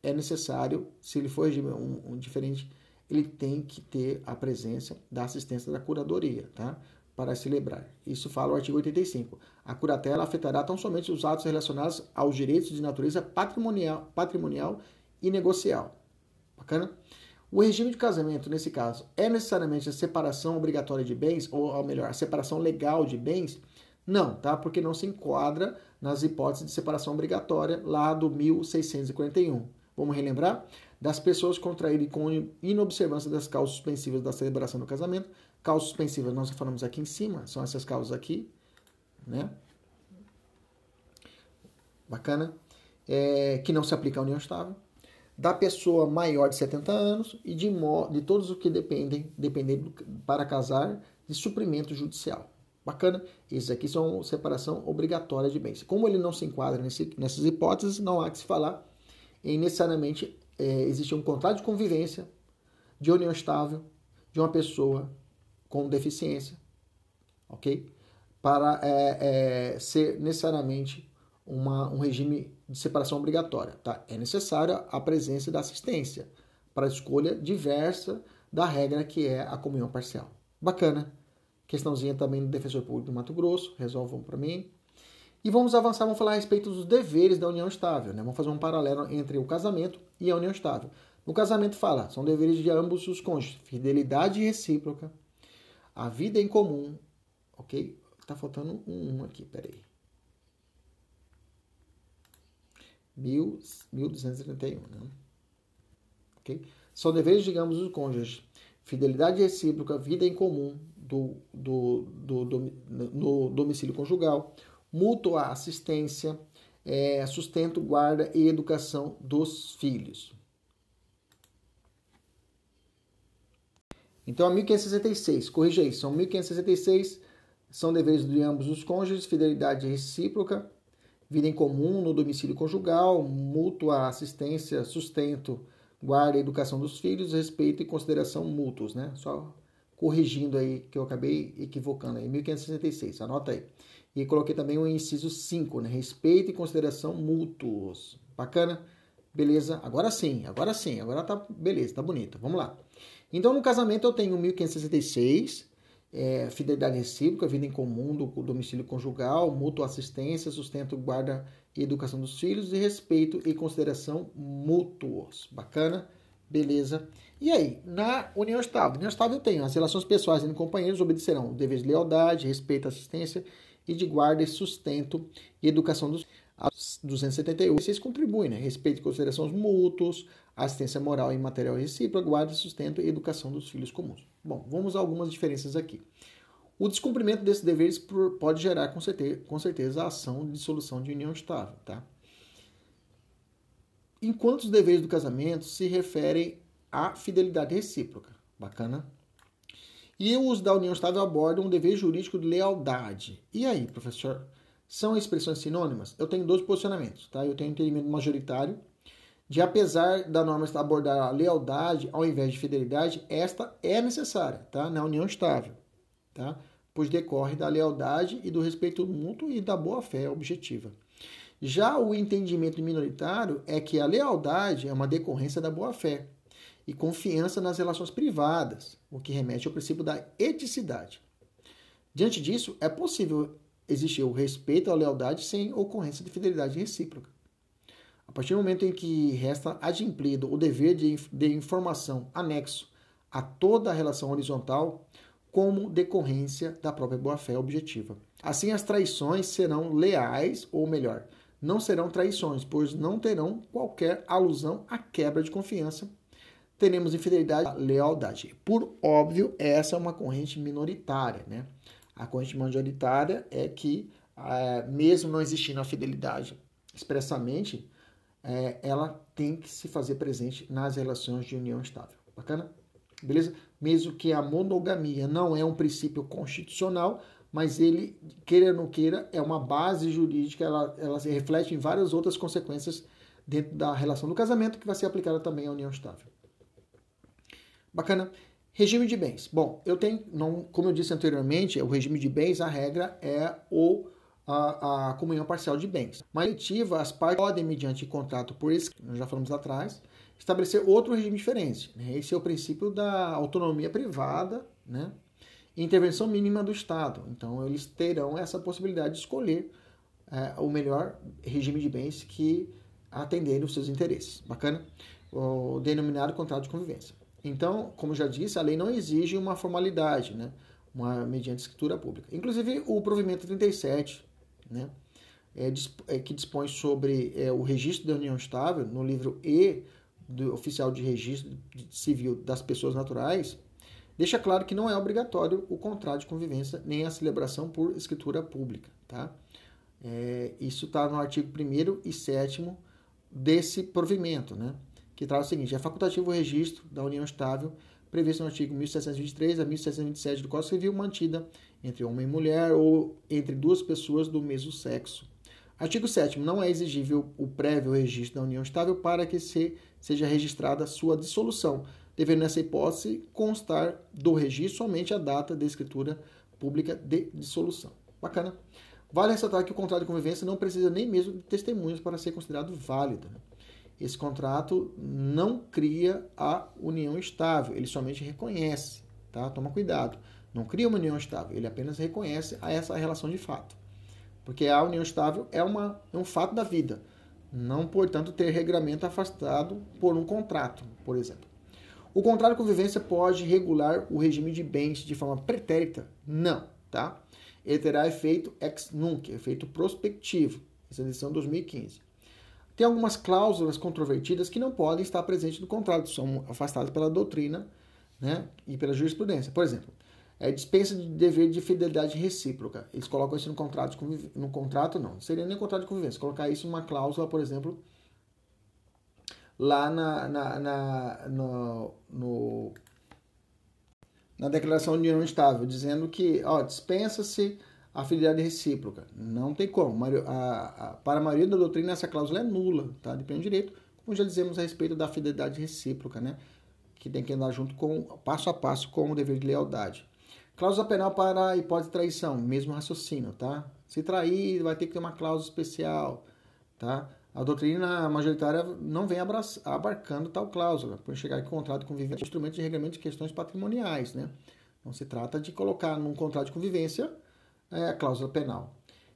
é necessário, se ele for regime um, um diferente, ele tem que ter a presença da assistência da curadoria, tá? Para celebrar. Isso fala o artigo 85. A curatela afetará tão somente os atos relacionados aos direitos de natureza patrimonial, patrimonial e negocial. Bacana? O regime de casamento, nesse caso, é necessariamente a separação obrigatória de bens, ou, melhor, a separação legal de bens? Não, tá? Porque não se enquadra nas hipóteses de separação obrigatória lá do 1641. Vamos relembrar? Das pessoas contraírem com inobservância das causas suspensivas da celebração do casamento. Causas suspensivas, nós falamos aqui em cima, são essas causas aqui, né? Bacana. É, que não se aplica à união estável da pessoa maior de 70 anos e de, de todos os que dependem, dependem para casar de suprimento judicial. Bacana? Esses aqui são separação obrigatória de bens. Como ele não se enquadra nesse, nessas hipóteses, não há que se falar em necessariamente é, existe um contrato de convivência de união estável de uma pessoa com deficiência, ok? Para é, é, ser necessariamente uma, um regime de separação obrigatória. Tá? É necessária a presença da assistência para a escolha diversa da regra que é a comunhão parcial. Bacana. Questãozinha também do defensor público do Mato Grosso, resolvam para mim. E vamos avançar, vamos falar a respeito dos deveres da união estável. Né? Vamos fazer um paralelo entre o casamento e a união estável. No casamento fala, são deveres de ambos os cônjuges, fidelidade recíproca, a vida em comum, ok? Tá faltando um aqui, peraí. 1231. Né? Okay? São deveres, digamos, dos cônjuges. Fidelidade recíproca, vida em comum do, do, do, do no domicílio conjugal, mútua assistência, é, sustento, guarda e educação dos filhos. Então, a 1566, corrija aí, são 1566, são deveres de ambos os cônjuges, fidelidade recíproca, vida em comum no domicílio conjugal, mútua assistência, sustento, guarda e educação dos filhos, respeito e consideração mútuos, né? Só corrigindo aí que eu acabei equivocando aí, 1566, anota aí. E coloquei também o inciso 5, né? Respeito e consideração mútuos. Bacana? Beleza? Agora sim, agora sim, agora tá beleza, tá bonito. Vamos lá. Então no casamento eu tenho 1566, é, fidelidade recíproca, vida em comum do, domicílio conjugal, mútua assistência, sustento, guarda e educação dos filhos e respeito e consideração mútuos. Bacana? Beleza. E aí, na união estável? União estável tem as relações pessoais entre companheiros obedecerão deveres de lealdade, respeito, assistência e de guarda e sustento e educação dos 278. Vocês contribuem, né? Respeito e consideração mútuos, assistência moral e material recíproca, guarda, sustento e educação dos filhos comuns. Bom, vamos a algumas diferenças aqui. O descumprimento desses deveres pode gerar, com certeza, com certeza, a ação de dissolução de união estável. Tá? Enquanto os deveres do casamento se referem à fidelidade recíproca. Bacana? E os da união estável abordam um dever jurídico de lealdade. E aí, professor? São expressões sinônimas? Eu tenho dois posicionamentos, tá? Eu tenho um entendimento majoritário de apesar da norma abordar a lealdade ao invés de fidelidade, esta é necessária, tá? Na união estável, tá? Pois decorre da lealdade e do respeito mútuo e da boa-fé objetiva. Já o entendimento minoritário é que a lealdade é uma decorrência da boa-fé, e confiança nas relações privadas, o que remete ao princípio da eticidade. Diante disso, é possível existir o respeito à lealdade sem ocorrência de fidelidade recíproca. A partir do momento em que resta adimplido o dever de, de informação anexo a toda a relação horizontal, como decorrência da própria boa-fé objetiva. Assim, as traições serão leais, ou melhor, não serão traições, pois não terão qualquer alusão à quebra de confiança teremos infidelidade lealdade. Por óbvio, essa é uma corrente minoritária, né? A corrente majoritária é que, é, mesmo não existindo a fidelidade expressamente, é, ela tem que se fazer presente nas relações de união estável. Bacana? Beleza? Mesmo que a monogamia não é um princípio constitucional, mas ele, queira ou não queira, é uma base jurídica, ela, ela se reflete em várias outras consequências dentro da relação do casamento que vai ser aplicada também à união estável. Bacana. Regime de bens. Bom, eu tenho, não, como eu disse anteriormente, o regime de bens, a regra é o a, a comunhão parcial de bens. Mas eletiva, as partes podem, mediante contrato por escrito, já falamos atrás, estabelecer outro regime diferente. Né? Esse é o princípio da autonomia privada, né? Intervenção mínima do Estado. Então, eles terão essa possibilidade de escolher é, o melhor regime de bens que atender os seus interesses. Bacana? O denominado contrato de convivência. Então, como já disse, a lei não exige uma formalidade, né? uma mediante escritura pública. Inclusive, o provimento 37, né? É, é, que dispõe sobre é, o registro da união estável, no livro E do oficial de registro civil das pessoas naturais, deixa claro que não é obrigatório o contrato de convivência nem a celebração por escritura pública. Tá? É, isso está no artigo 1 e 7 desse provimento. Né? que traz o seguinte: é facultativo o registro da união estável previsto no artigo 1723 a 1727 do Código Civil, mantida entre homem e mulher ou entre duas pessoas do mesmo sexo. Artigo 7 não é exigível o prévio registro da união estável para que se, seja registrada sua dissolução, devendo nessa hipótese constar do registro somente a data da escritura pública de dissolução. Bacana. Vale ressaltar que o contrato de convivência não precisa nem mesmo de testemunhas para ser considerado válido. Né? Esse contrato não cria a união estável, ele somente reconhece, tá? Toma cuidado. Não cria uma união estável, ele apenas reconhece a essa relação de fato. Porque a união estável é, uma, é um fato da vida, não, portanto, ter regramento afastado por um contrato, por exemplo. O contrato de convivência pode regular o regime de bens de forma pretérita? Não, tá? Ele terá efeito ex nunc, efeito prospectivo. Essa é edição 2015 tem algumas cláusulas controvertidas que não podem estar presentes no contrato, são afastadas pela doutrina né, e pela jurisprudência. Por exemplo, é, dispensa de dever de fidelidade recíproca. Eles colocam isso no contrato, no contrato não, seria nem contrato de convivência. Colocar isso numa cláusula, por exemplo, lá na, na, na no, no, na declaração de união estável, dizendo que dispensa-se a fidelidade recíproca. Não tem como. Para a maioria da doutrina, essa cláusula é nula, tá? De pleno direito, como já dizemos a respeito da fidelidade recíproca, né? Que tem que andar junto com, passo a passo, com o dever de lealdade. Cláusula penal para a hipótese de traição, mesmo raciocínio, tá? Se trair, vai ter que ter uma cláusula especial, tá? A doutrina majoritária não vem abarcando tal cláusula, por chegar o contrato de convivência instrumento de regulamento de questões patrimoniais, né? Não se trata de colocar num contrato de convivência é a cláusula penal.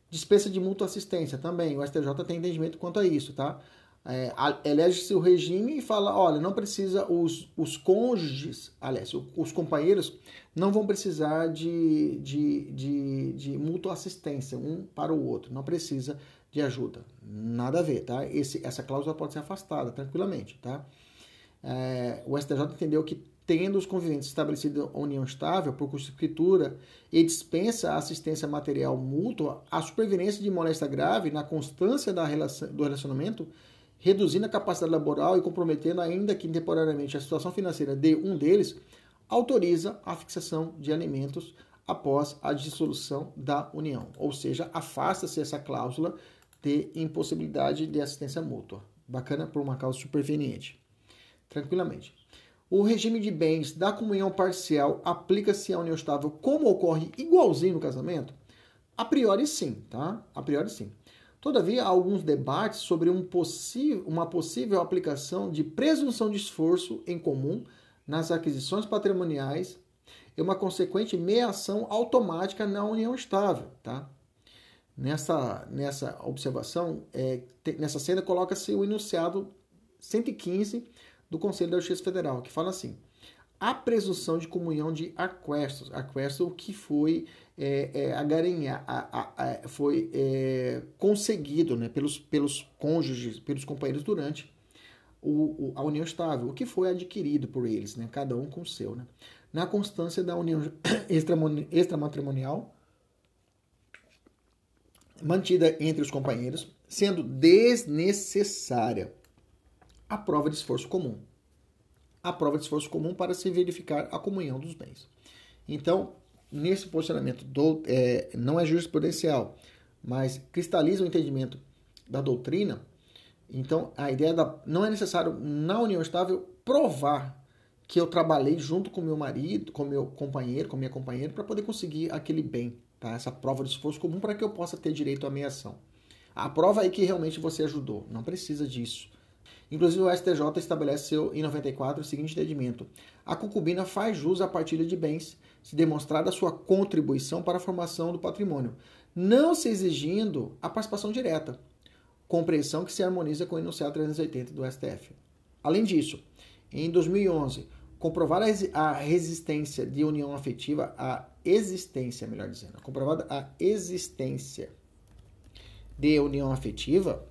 Dispensa de mútua assistência também. O STJ tem entendimento quanto a isso, tá? É, elege-se o regime e fala, olha, não precisa, os, os cônjuges, aliás, os companheiros não vão precisar de, de, de, de mútua assistência um para o outro, não precisa de ajuda. Nada a ver, tá? Esse, essa cláusula pode ser afastada tranquilamente, tá? É, o STJ entendeu que tendo os conviventes estabelecido a união estável por escritura e dispensa a assistência material mútua, a superveniência de moléstia grave na constância da relação, do relacionamento, reduzindo a capacidade laboral e comprometendo, ainda que temporariamente, a situação financeira de um deles, autoriza a fixação de alimentos após a dissolução da união, ou seja, afasta-se essa cláusula de impossibilidade de assistência mútua. Bacana por uma causa superveniente. Tranquilamente. O regime de bens da comunhão parcial aplica-se à união estável como ocorre igualzinho no casamento? A priori sim, tá? A priori sim. Todavia, há alguns debates sobre um uma possível aplicação de presunção de esforço em comum nas aquisições patrimoniais e uma consequente meação automática na união estável. Tá? Nessa, nessa observação, é, nessa cena, coloca-se o enunciado 115 do Conselho da Justiça Federal, que fala assim: a presunção de comunhão de aquestos, aquesto que foi é, é, a, a, foi é, conseguido né, pelos, pelos cônjuges, pelos companheiros durante o, o, a união estável, o que foi adquirido por eles, né, cada um com o seu. Né, na constância da união extramatrimonial mantida entre os companheiros, sendo desnecessária a prova de esforço comum. A prova de esforço comum para se verificar a comunhão dos bens. Então, nesse posicionamento do, é, não é jurisprudencial, mas cristaliza o entendimento da doutrina, então a ideia da não é necessário na união estável provar que eu trabalhei junto com meu marido, com meu companheiro, com minha companheira para poder conseguir aquele bem, tá? Essa prova de esforço comum para que eu possa ter direito à meiação. A prova aí que realmente você ajudou, não precisa disso. Inclusive, o STJ estabeleceu em 94 o seguinte entendimento: a concubina faz jus à partilha de bens, se demonstrada a sua contribuição para a formação do patrimônio, não se exigindo a participação direta, compreensão que se harmoniza com o enunciado 380 do STF. Além disso, em 2011, comprovar a resistência de união afetiva, a existência, melhor dizendo, comprovada a existência de união afetiva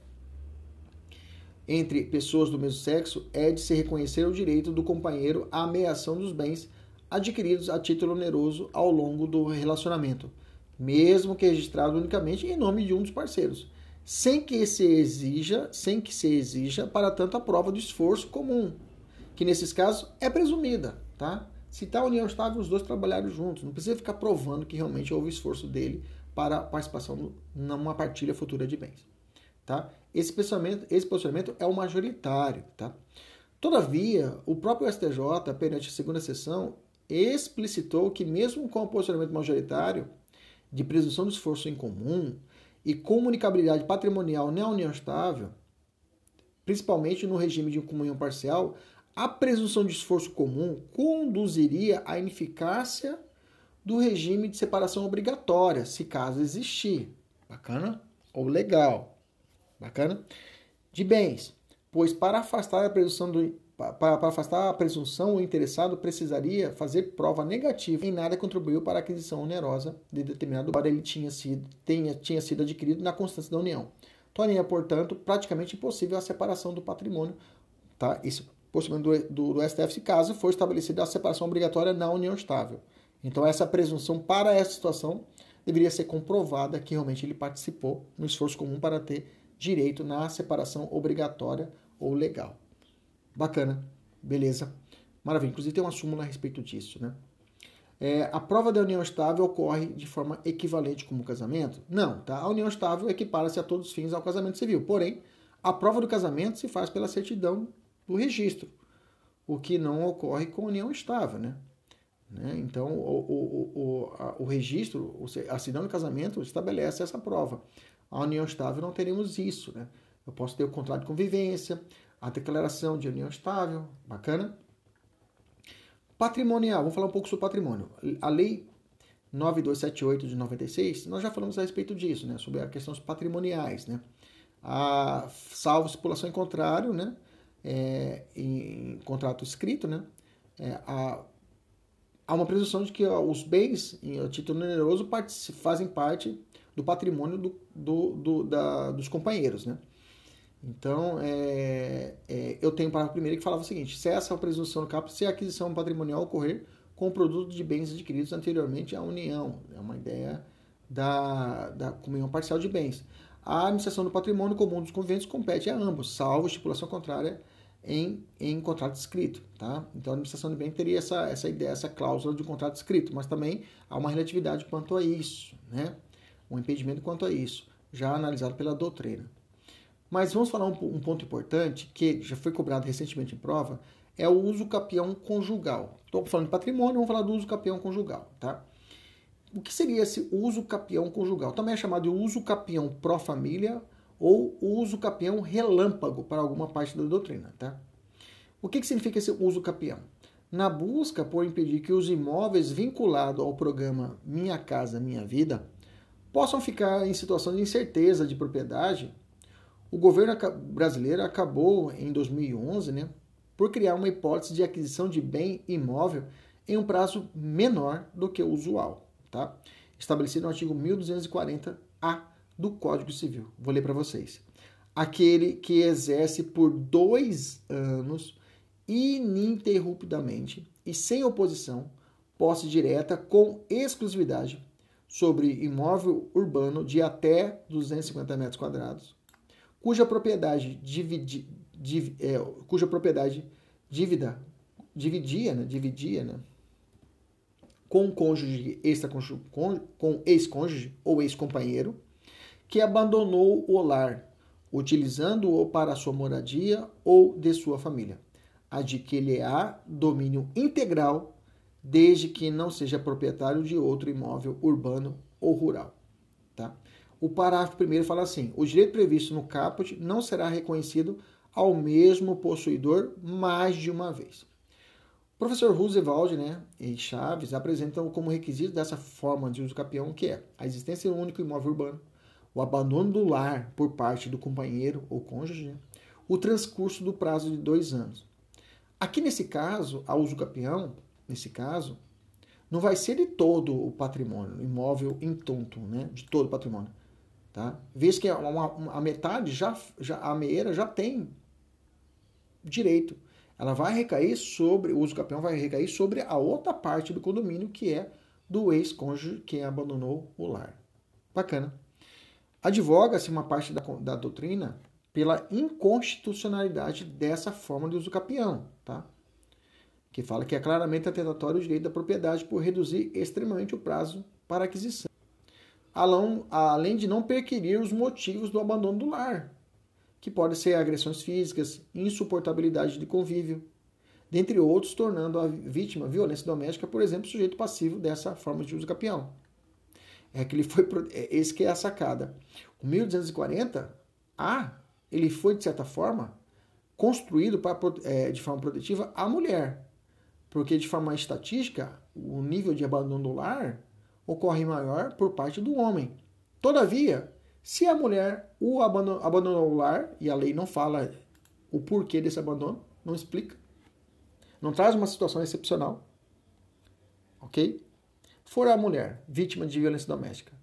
entre pessoas do mesmo sexo é de se reconhecer o direito do companheiro à ameação dos bens adquiridos a título oneroso ao longo do relacionamento, mesmo que registrado unicamente em nome de um dos parceiros, sem que se exija, sem que se exija para tanto a prova do esforço comum, que nesses casos é presumida, tá? Se tal união estável, os dois trabalharam juntos, não precisa ficar provando que realmente houve esforço dele para participação numa partilha futura de bens. Tá? Esse, pensamento, esse posicionamento é o majoritário. Tá? Todavia, o próprio STJ, perante a segunda sessão, explicitou que, mesmo com o posicionamento majoritário de presunção de esforço em comum e comunicabilidade patrimonial na união estável, principalmente no regime de comunhão parcial, a presunção de esforço comum conduziria à ineficácia do regime de separação obrigatória, se caso existir. Bacana? Ou legal. Bacana? De bens, pois para afastar a presunção do para, para, afastar a presunção, o interessado precisaria fazer prova negativa em nada contribuiu para a aquisição onerosa de determinado embora ele tinha sido, tenha, tinha sido adquirido na constância da união. Tornaria, portanto, praticamente impossível a separação do patrimônio. Tá? Esse posicionamento do, do, do STF, caso for estabelecida a separação obrigatória na união estável. Então, essa presunção para essa situação deveria ser comprovada que realmente ele participou no esforço comum para ter direito na separação obrigatória ou legal. Bacana, beleza, maravilha. Inclusive tem uma súmula a respeito disso, né? É, a prova da união estável ocorre de forma equivalente como o casamento? Não, tá? A união estável equipara-se a todos os fins ao casamento civil. Porém, a prova do casamento se faz pela certidão do registro, o que não ocorre com a união estável, né? né? Então, o, o, o, a, o registro, a certidão do casamento estabelece essa prova. A união estável não teremos isso, né? Eu posso ter o contrato de convivência, a declaração de união estável, bacana. Patrimonial, vamos falar um pouco sobre patrimônio. A lei 9278 de 96, nós já falamos a respeito disso, né? Sobre as questões patrimoniais, né? A, salvo estipulação em contrário, né? É, em contrato escrito, né? É, a, há uma presunção de que ó, os bens em título oneroso fazem parte do patrimônio do, do, do da, dos companheiros, né? Então, é, é, eu tenho um parágrafo primeiro que falava o seguinte: se essa é a presunção no caput, se a aquisição patrimonial ocorrer com o produto de bens adquiridos anteriormente à união, é uma ideia da, da comunhão parcial de bens. A administração do patrimônio comum dos convênios compete a ambos, salvo estipulação contrária em, em contrato escrito, tá? Então a administração de bem teria essa, essa ideia, essa cláusula de contrato escrito, mas também há uma relatividade quanto a isso, né? Um impedimento quanto a isso, já analisado pela doutrina. Mas vamos falar um, um ponto importante que já foi cobrado recentemente em prova, é o uso capião conjugal. Estou falando de patrimônio, vamos falar do uso capião conjugal, tá? O que seria esse uso capião conjugal? Também é chamado de uso capião pró-família ou uso capião relâmpago para alguma parte da doutrina, tá? O que, que significa esse uso capião? Na busca por impedir que os imóveis vinculados ao programa Minha Casa Minha Vida possam ficar em situação de incerteza de propriedade, o governo brasileiro acabou, em 2011, né, por criar uma hipótese de aquisição de bem imóvel em um prazo menor do que o usual, tá? estabelecido no artigo 1240-A do Código Civil. Vou ler para vocês. Aquele que exerce por dois anos, ininterruptamente e sem oposição, posse direta com exclusividade sobre imóvel urbano de até 250 metros quadrados, cuja propriedade dividi, div, é, cuja propriedade dívida dividia, né, dividia, né, com cônjuge extra com ex-cônjuge ou ex-companheiro que abandonou o lar, utilizando-o para sua moradia ou de sua família, adquirir-á domínio integral desde que não seja proprietário de outro imóvel urbano ou rural. Tá? O parágrafo primeiro fala assim: o direito previsto no caput não será reconhecido ao mesmo possuidor mais de uma vez. O professor Roosevelt né, e Chaves apresentam como requisito dessa forma de uso capião que é a existência de um único imóvel urbano, o abandono do lar por parte do companheiro ou cônjuge, né, o transcurso do prazo de dois anos. Aqui nesse caso, a uso capião, nesse caso, não vai ser de todo o patrimônio, imóvel em tonto, né, de todo o patrimônio. Tá? Vez que uma, uma, a metade já, já a meia já tem direito. Ela vai recair sobre, o uso capião vai recair sobre a outra parte do condomínio, que é do ex-cônjuge que abandonou o lar. Bacana. Advoga-se uma parte da, da doutrina pela inconstitucionalidade dessa forma de uso capião, tá? Que fala que é claramente atentatório o direito da propriedade por reduzir extremamente o prazo para aquisição. Além de não perquirir os motivos do abandono do lar, que podem ser agressões físicas, insuportabilidade de convívio, dentre outros, tornando a vítima violência doméstica, por exemplo, sujeito passivo dessa forma de uso capião. É que ele foi é, esse que é a sacada. O 1240 A, ele foi de certa forma construído para, é, de forma protetiva a mulher, porque de forma estatística o nível de abandono do lar ocorre maior por parte do homem. Todavia, se a mulher o abandonou, o lar, e a lei não fala o porquê desse abandono, não explica, não traz uma situação excepcional, ok? For a mulher vítima de violência doméstica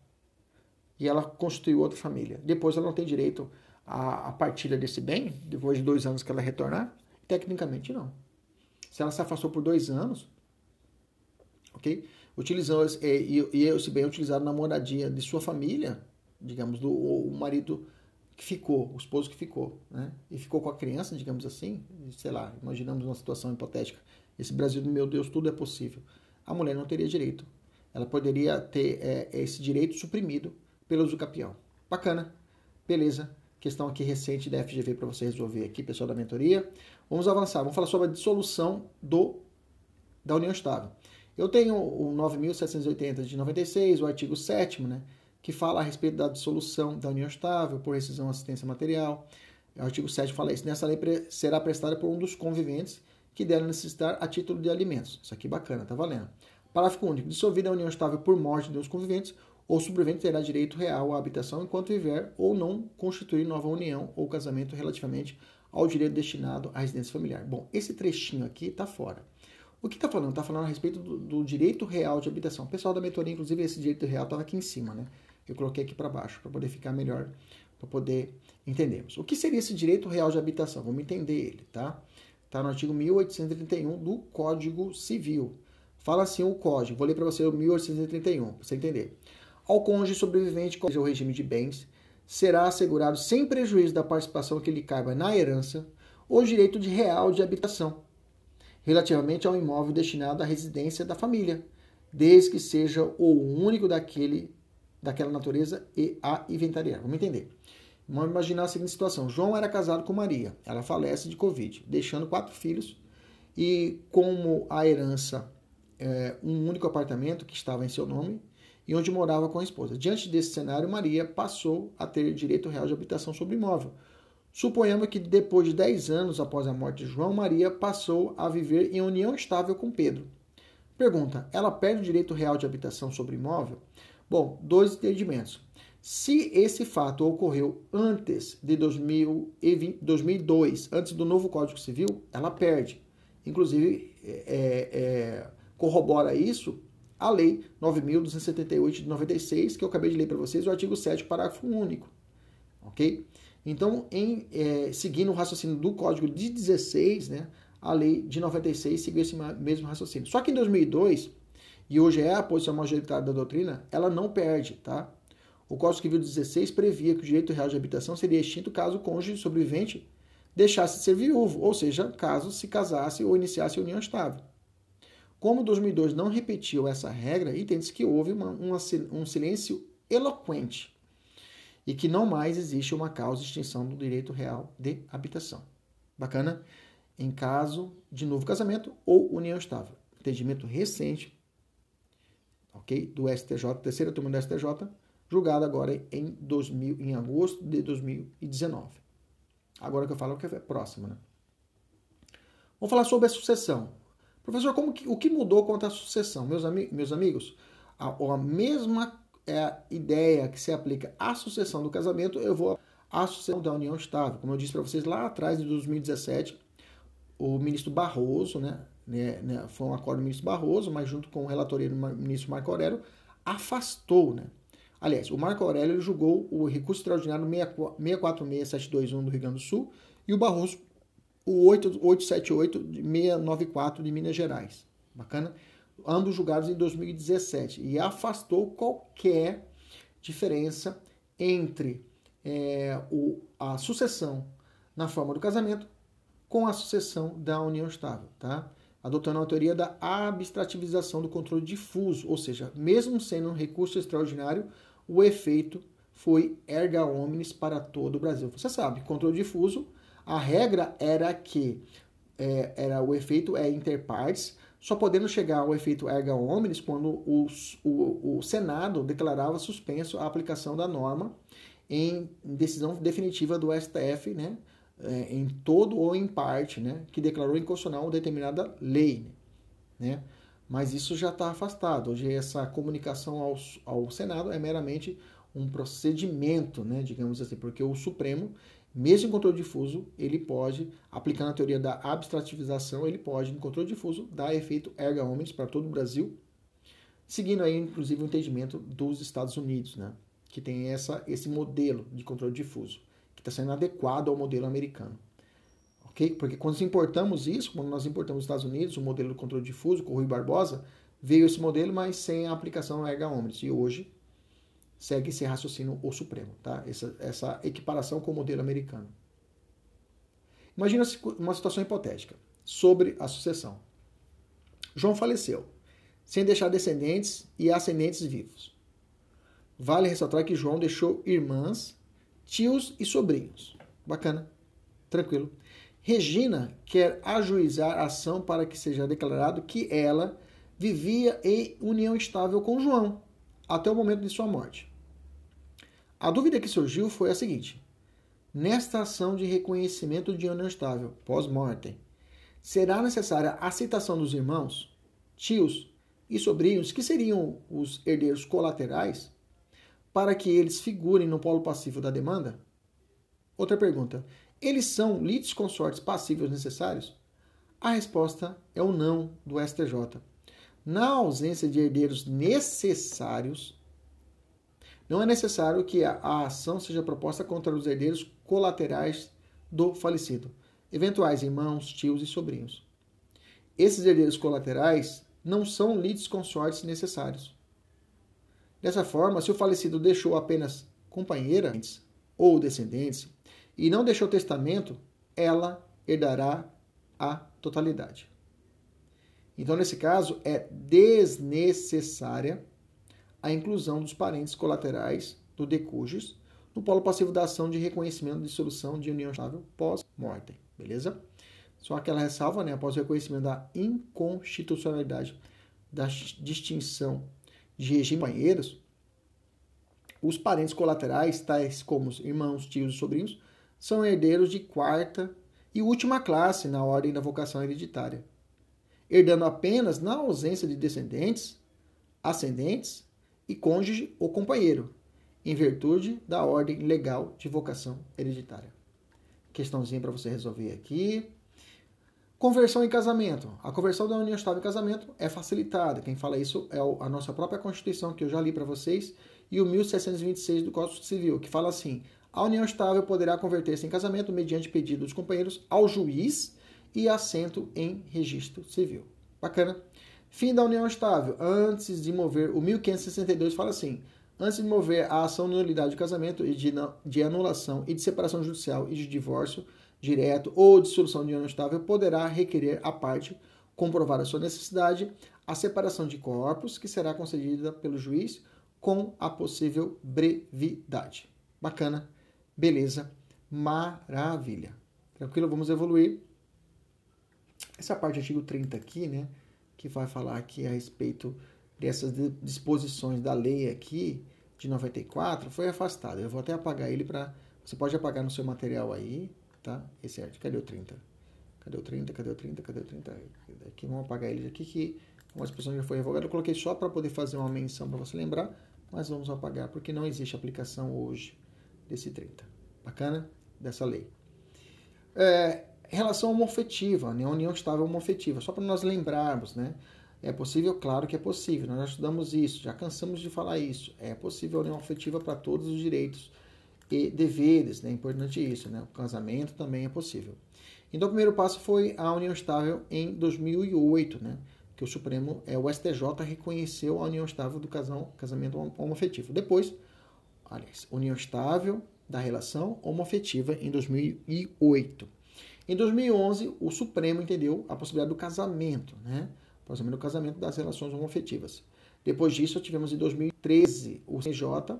e ela constituiu outra família, depois ela não tem direito à partilha desse bem, depois de dois anos que ela retornar? Tecnicamente não. Se ela se afastou por dois anos, ok? Utilizando, e, e esse bem é utilizado na moradia de sua família, digamos, do o marido que ficou, o esposo que ficou, né? E ficou com a criança, digamos assim, sei lá, imaginamos uma situação hipotética. Esse Brasil, meu Deus, tudo é possível. A mulher não teria direito. Ela poderia ter é, esse direito suprimido pelo uso capião. Bacana. Beleza. Questão aqui recente da FGV para você resolver aqui, pessoal da mentoria. Vamos avançar. Vamos falar sobre a dissolução do, da união estável. Eu tenho o 9.780 de 96, o artigo 7 né? que fala a respeito da dissolução da união estável por rescisão assistência material. O artigo 7 fala isso. Nessa lei será prestada por um dos conviventes que dela necessitar a título de alimentos. Isso aqui bacana, tá valendo. Parágrafo único. Dissolvida a união estável por morte dos conviventes, o sobrevivente terá direito real à habitação enquanto viver ou não constituir nova união ou casamento relativamente ao direito destinado à residência familiar. Bom, esse trechinho aqui está fora. O que está falando? Está falando a respeito do, do, direito real de habitação. O pessoal da mentoria, inclusive, esse direito real estava aqui em cima, né? Eu coloquei aqui para baixo para poder ficar melhor, para poder entendermos. O que seria esse direito real de habitação? Vamos entender ele, tá? Está no artigo 1831 do Código Civil. Fala assim o código. Vou ler para você o 1831, para você entender. Ao cônjuge sobrevivente o regime de bens, será assegurado sem prejuízo da participação que lhe caiba na herança o direito de real de habitação, relativamente ao imóvel destinado à residência da família, desde que seja o único daquele, daquela natureza e a inventariar. Vamos entender. Vamos imaginar a seguinte situação: João era casado com Maria, ela falece de Covid, deixando quatro filhos e, como a herança é um único apartamento que estava em seu nome e onde morava com a esposa. Diante desse cenário, Maria passou a ter direito real de habitação sobre imóvel. Suponhamos que depois de 10 anos após a morte de João, Maria passou a viver em união estável com Pedro. Pergunta: ela perde o direito real de habitação sobre imóvel? Bom, dois entendimentos. Se esse fato ocorreu antes de 2020, 2002, antes do novo Código Civil, ela perde. Inclusive, é, é, corrobora isso a Lei 9.278 de 96, que eu acabei de ler para vocês, o artigo 7, parágrafo único. Ok? Então, em, é, seguindo o raciocínio do Código de 16, né, a lei de 96 seguiu esse mesmo raciocínio. Só que em 2002, e hoje é a posição majoritária da doutrina, ela não perde, tá? O Código Civil 16 previa que o direito real de habitação seria extinto caso o cônjuge sobrevivente deixasse de ser viúvo, ou seja, caso se casasse ou iniciasse união estável. Como 2002 não repetiu essa regra, entende-se que houve uma, uma, um silêncio eloquente e que não mais existe uma causa de extinção do direito real de habitação. Bacana? Em caso de novo casamento ou união estável. Entendimento recente, ok? Do STJ, terceira turma do STJ, julgado agora em, 2000, em agosto de 2019. Agora que eu falo que é próximo, né? Vamos falar sobre a sucessão. Professor, como que, o que mudou quanto à sucessão? Meus, ami meus amigos, a, a mesma é, ideia que se aplica à sucessão do casamento, eu vou à sucessão da união estável. Como eu disse para vocês lá atrás, em 2017, o ministro Barroso, né, né, né, foi um acordo do ministro Barroso, mas junto com o relatoria do ministro Marco Aurélio, afastou, né? Aliás, o Marco Aurélio julgou o recurso extraordinário 646721 do Rio Grande do Sul e o Barroso o 878-694 de Minas Gerais. Bacana? Ambos julgados em 2017. E afastou qualquer diferença entre é, o, a sucessão na forma do casamento com a sucessão da união estável, tá? Adotando a teoria da abstrativização do controle difuso, ou seja, mesmo sendo um recurso extraordinário, o efeito foi erga omnes para todo o Brasil. Você sabe, controle difuso a regra era que é, era o efeito é interpartes, só podendo chegar ao efeito erga omnes quando o, o, o Senado declarava suspenso a aplicação da norma em decisão definitiva do STF, né, é, em todo ou em parte, né, que declarou inconstitucional determinada lei, né, mas isso já está afastado. Hoje essa comunicação ao, ao Senado é meramente um procedimento, né, digamos assim, porque o Supremo mesmo em controle difuso, ele pode, aplicando a teoria da abstrativização, ele pode, em controle difuso, dar efeito erga omnes para todo o Brasil, seguindo aí, inclusive, o entendimento dos Estados Unidos, né? que tem essa, esse modelo de controle difuso, que está sendo adequado ao modelo americano. ok? Porque quando nós importamos isso, quando nós importamos os Estados Unidos, o modelo de controle difuso, com o Rui Barbosa, veio esse modelo, mas sem a aplicação erga omnes. E hoje, segue esse raciocínio o Supremo, tá? Essa, essa equiparação com o modelo americano. Imagina uma situação hipotética sobre a sucessão. João faleceu, sem deixar descendentes e ascendentes vivos. Vale ressaltar que João deixou irmãs, tios e sobrinhos. Bacana, tranquilo. Regina quer ajuizar a ação para que seja declarado que ela vivia em união estável com João até o momento de sua morte. A dúvida que surgiu foi a seguinte: nesta ação de reconhecimento de união estável pós-mortem, será necessária a citação dos irmãos, tios e sobrinhos, que seriam os herdeiros colaterais, para que eles figurem no polo passivo da demanda? Outra pergunta: eles são litis consortes passíveis necessários? A resposta é o não do STJ. Na ausência de herdeiros necessários, não é necessário que a ação seja proposta contra os herdeiros colaterais do falecido, eventuais irmãos, tios e sobrinhos. Esses herdeiros colaterais não são lides consortes necessários. Dessa forma, se o falecido deixou apenas companheiras ou descendentes e não deixou testamento, ela herdará a totalidade. Então, nesse caso, é desnecessária a inclusão dos parentes colaterais do decujus no polo passivo da ação de reconhecimento de dissolução de união estável pós-mortem, beleza? Só aquela ressalva, né, após o reconhecimento da inconstitucionalidade da distinção de regime companheiros, os parentes colaterais, tais como os irmãos, tios e sobrinhos, são herdeiros de quarta e última classe na ordem da vocação hereditária, herdando apenas na ausência de descendentes, ascendentes e cônjuge ou companheiro, em virtude da ordem legal de vocação hereditária. Questãozinha para você resolver aqui. Conversão em casamento. A conversão da união estável em casamento é facilitada. Quem fala isso é a nossa própria Constituição, que eu já li para vocês, e o 1726 do Código Civil, que fala assim: a união estável poderá converter-se em casamento mediante pedido dos companheiros ao juiz e assento em registro civil. Bacana? Fim da união estável. Antes de mover, o 1562 fala assim: antes de mover a ação de nulidade de casamento e de, de anulação e de separação judicial e de divórcio direto ou dissolução de união estável, poderá requerer a parte comprovar a sua necessidade, a separação de corpos, que será concedida pelo juiz com a possível brevidade. Bacana, beleza, maravilha. Tranquilo? Vamos evoluir. Essa parte do artigo 30 aqui, né, que vai falar aqui a respeito dessas disposições da lei aqui de 94 foi afastada. Eu vou até apagar ele para você pode apagar no seu material aí, tá? Esse é, cadê o 30? Cadê o 30? Cadê o 30? Cadê o 30? Aqui vamos apagar ele aqui que uma expressão já foi revogada. Eu coloquei só para poder fazer uma menção para você lembrar, mas vamos apagar porque não existe aplicação hoje desse 30. Bacana? Dessa lei. É, relação homofetiva, né? união estável homofetiva, só para nós lembrarmos, né? É possível? Claro que é possível. Nós já estudamos isso, já cansamos de falar isso. É possível a união afetiva para todos os direitos e deveres, né? É importante isso, né? O casamento também é possível. Então, o primeiro passo foi a união estável em 2008, né? Que o Supremo, é, o STJ reconheceu a união estável do casal, casamento homoafetivo. Depois, aliás, união estável da relação homoafetiva em 2008. Em 2011, o Supremo entendeu a possibilidade do casamento, né? Casamento do casamento das relações homoafetivas. Depois disso, tivemos em 2013 o CJ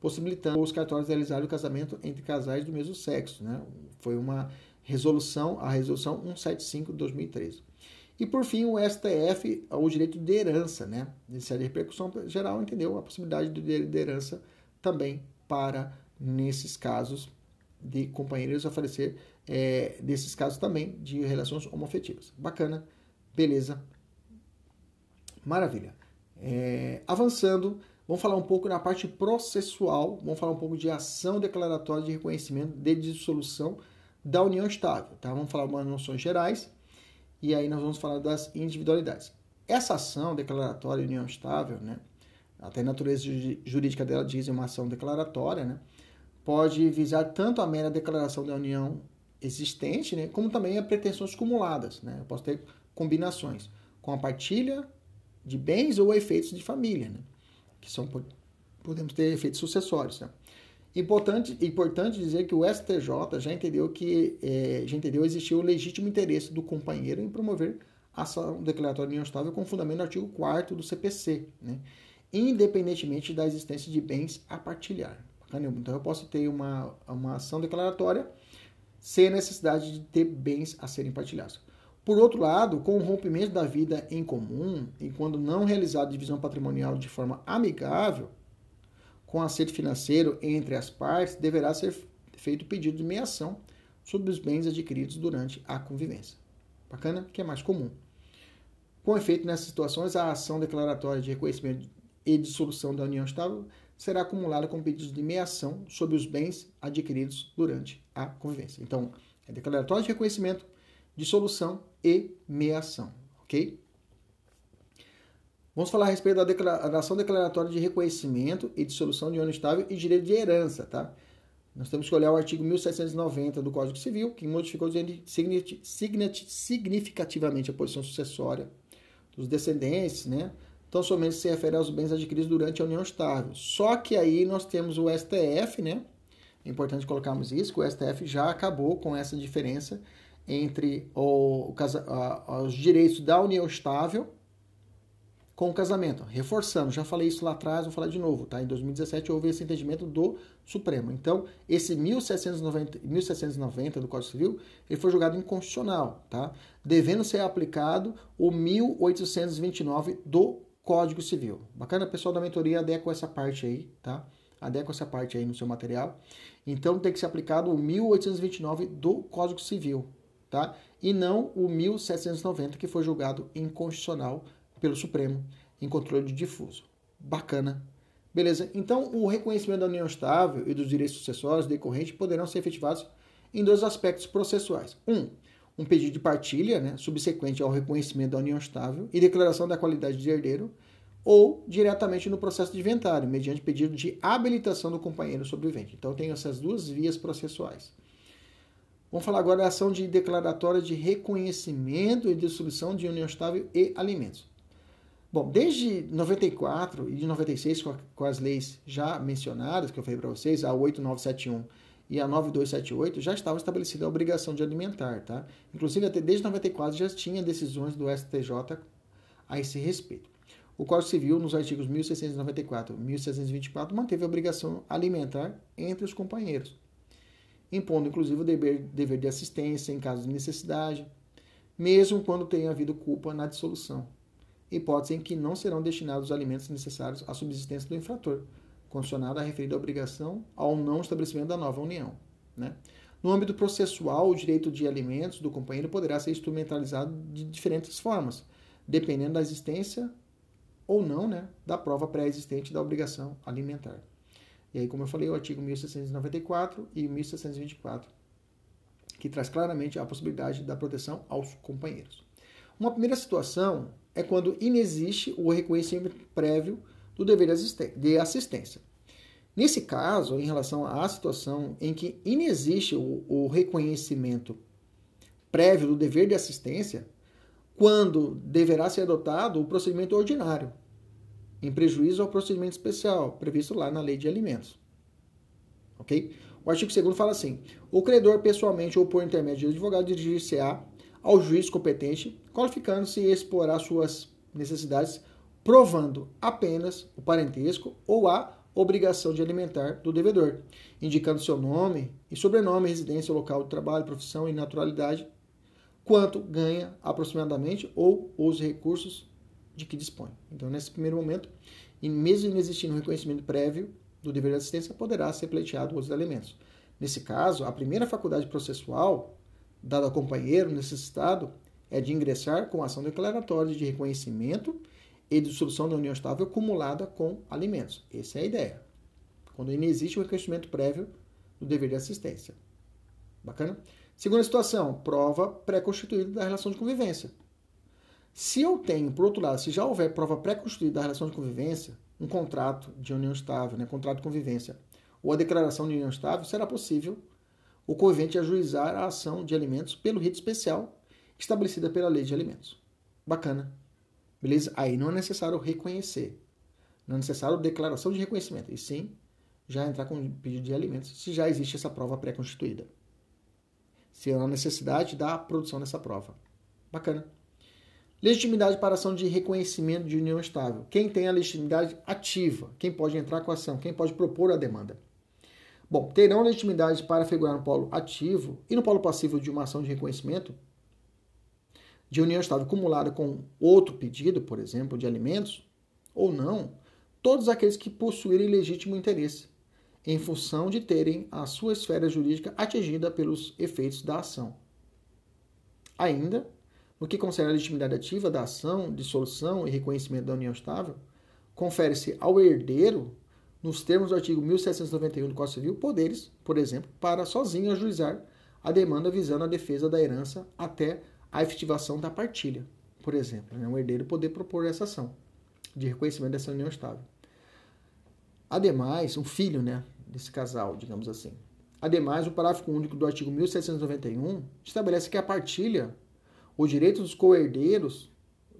possibilitando os cartórios realizarem o casamento entre casais do mesmo sexo. Né? Foi uma resolução, a resolução 175 de 2013. E por fim, o STF, o direito de herança, né? De repercussão geral, entendeu a possibilidade de herança também para, nesses casos, de companheiros oferecer é, desses casos também de relações homoafetivas. Bacana, beleza, Maravilha. É, avançando, vamos falar um pouco na parte processual, vamos falar um pouco de ação declaratória de reconhecimento de dissolução da união estável. Tá? Vamos falar umas noções gerais e aí nós vamos falar das individualidades. Essa ação declaratória de união estável, né, até a natureza jurídica dela diz uma ação declaratória, né, pode visar tanto a mera declaração da união existente, né, como também a pretensões cumuladas. Né? Eu posso ter combinações com a partilha de bens ou efeitos de família, né? que são podemos ter efeitos sucessórios. Né? Importante, importante dizer que o STJ já entendeu que é, já entendeu existir o legítimo interesse do companheiro em promover ação declaratória de união estável com fundamento no artigo 4 do CPC, né? independentemente da existência de bens a partilhar. Então eu posso ter uma, uma ação declaratória sem a necessidade de ter bens a serem partilhados. Por outro lado, com o rompimento da vida em comum e quando não realizada divisão patrimonial de forma amigável, com acerto financeiro entre as partes, deverá ser feito pedido de meação sobre os bens adquiridos durante a convivência. Bacana? Que é mais comum. Com efeito, nessas situações, a ação declaratória de reconhecimento e dissolução da união estável será acumulada com pedidos de meação sobre os bens adquiridos durante a convivência. Então, é declaratório de reconhecimento, dissolução e meação, ok? Vamos falar a respeito da declaração declaratória de reconhecimento e dissolução de união estável e direito de herança, tá? Nós temos que olhar o artigo 1790 do Código Civil, que modificou significativamente a posição sucessória dos descendentes, né? Então, somente se refere aos bens adquiridos durante a união estável. Só que aí nós temos o STF, né? É importante colocarmos isso, que o STF já acabou com essa diferença entre o, o, os direitos da união estável com o casamento. Reforçando, já falei isso lá atrás, vou falar de novo, tá? Em 2017 houve esse entendimento do Supremo. Então, esse 1790, 1790 do Código Civil, ele foi julgado inconstitucional, tá? Devendo ser aplicado o 1829 do Código Civil. Bacana, pessoal da mentoria, adequa essa parte aí, tá? Adequa essa parte aí no seu material. Então, tem que ser aplicado o 1829 do Código Civil, tá? E não o 1790 que foi julgado inconstitucional pelo Supremo em controle difuso. Bacana. Beleza? Então, o reconhecimento da união estável e dos direitos sucessórios decorrentes poderão ser efetivados em dois aspectos processuais. Um, um pedido de partilha, né, subsequente ao reconhecimento da união estável e declaração da qualidade de herdeiro, ou diretamente no processo de inventário, mediante pedido de habilitação do companheiro sobrevivente. Então, tem essas duas vias processuais. Vamos falar agora da ação de declaratória de reconhecimento e dissolução de união estável e alimentos. Bom, desde 94 e de 96, com as leis já mencionadas, que eu falei para vocês, a 8971 e a 9278, já estava estabelecida a obrigação de alimentar, tá? Inclusive, até desde 94 já tinha decisões do STJ a esse respeito. O Código Civil, nos artigos 1694 e 1624, manteve a obrigação alimentar entre os companheiros, impondo inclusive o dever, dever de assistência em caso de necessidade, mesmo quando tenha havido culpa na dissolução hipótese em que não serão destinados os alimentos necessários à subsistência do infrator, condicionada à referida obrigação ao não estabelecimento da nova união. Né? No âmbito processual, o direito de alimentos do companheiro poderá ser instrumentalizado de diferentes formas, dependendo da existência ou não né, da prova pré-existente da obrigação alimentar. E aí, como eu falei, o artigo 1694 e 1624, que traz claramente a possibilidade da proteção aos companheiros. Uma primeira situação é quando inexiste o reconhecimento prévio do dever de assistência. Nesse caso, em relação à situação em que inexiste o, o reconhecimento prévio do dever de assistência, quando deverá ser adotado o procedimento ordinário, em prejuízo ao procedimento especial previsto lá na Lei de Alimentos. Ok? O artigo 2 fala assim: o credor, pessoalmente ou por intermédio de advogado, dirigir-se-á ao juiz competente, qualificando-se e explorar suas necessidades, provando apenas o parentesco ou a obrigação de alimentar do devedor, indicando seu nome e sobrenome, residência, local de trabalho, profissão e naturalidade, quanto ganha aproximadamente ou os recursos de que dispõe. Então, nesse primeiro momento, e mesmo inexistindo um reconhecimento prévio do dever de assistência, poderá ser pleiteado os alimentos. Nesse caso, a primeira faculdade processual dado ao companheiro necessitado é de ingressar com ação declaratória de reconhecimento e dissolução da união estável acumulada com alimentos. Essa é a ideia. Quando não existe o reconhecimento prévio do dever de assistência. Bacana? Segunda situação, prova pré-constituída da relação de convivência. Se eu tenho, por outro lado, se já houver prova pré-constituída da relação de convivência, um contrato de união estável, né, contrato de convivência, ou a declaração de união estável, será possível o convente ajuizar a ação de alimentos pelo rito especial estabelecida pela lei de alimentos. Bacana. Beleza? Aí não é necessário reconhecer. Não é necessário declaração de reconhecimento. E sim, já entrar com pedido de alimentos se já existe essa prova pré-constituída. Se há necessidade da produção dessa prova. Bacana. Legitimidade para ação de reconhecimento de união estável. Quem tem a legitimidade ativa? Quem pode entrar com a ação? Quem pode propor a demanda? Bom, terão legitimidade para figurar no polo ativo e no polo passivo de uma ação de reconhecimento de união estável acumulada com outro pedido, por exemplo, de alimentos, ou não, todos aqueles que possuírem legítimo interesse, em função de terem a sua esfera jurídica atingida pelos efeitos da ação. Ainda, no que concerne a legitimidade ativa da ação, dissolução e reconhecimento da união estável, confere-se ao herdeiro nos termos do artigo 1791 do Código Civil, poderes, por exemplo, para sozinho ajuizar a demanda visando a defesa da herança até a efetivação da partilha, por exemplo. Né? O herdeiro poder propor essa ação de reconhecimento dessa união estável. Ademais, um filho né, desse casal, digamos assim. Ademais, o parágrafo único do artigo 1791 estabelece que a partilha, o direito dos co-herdeiros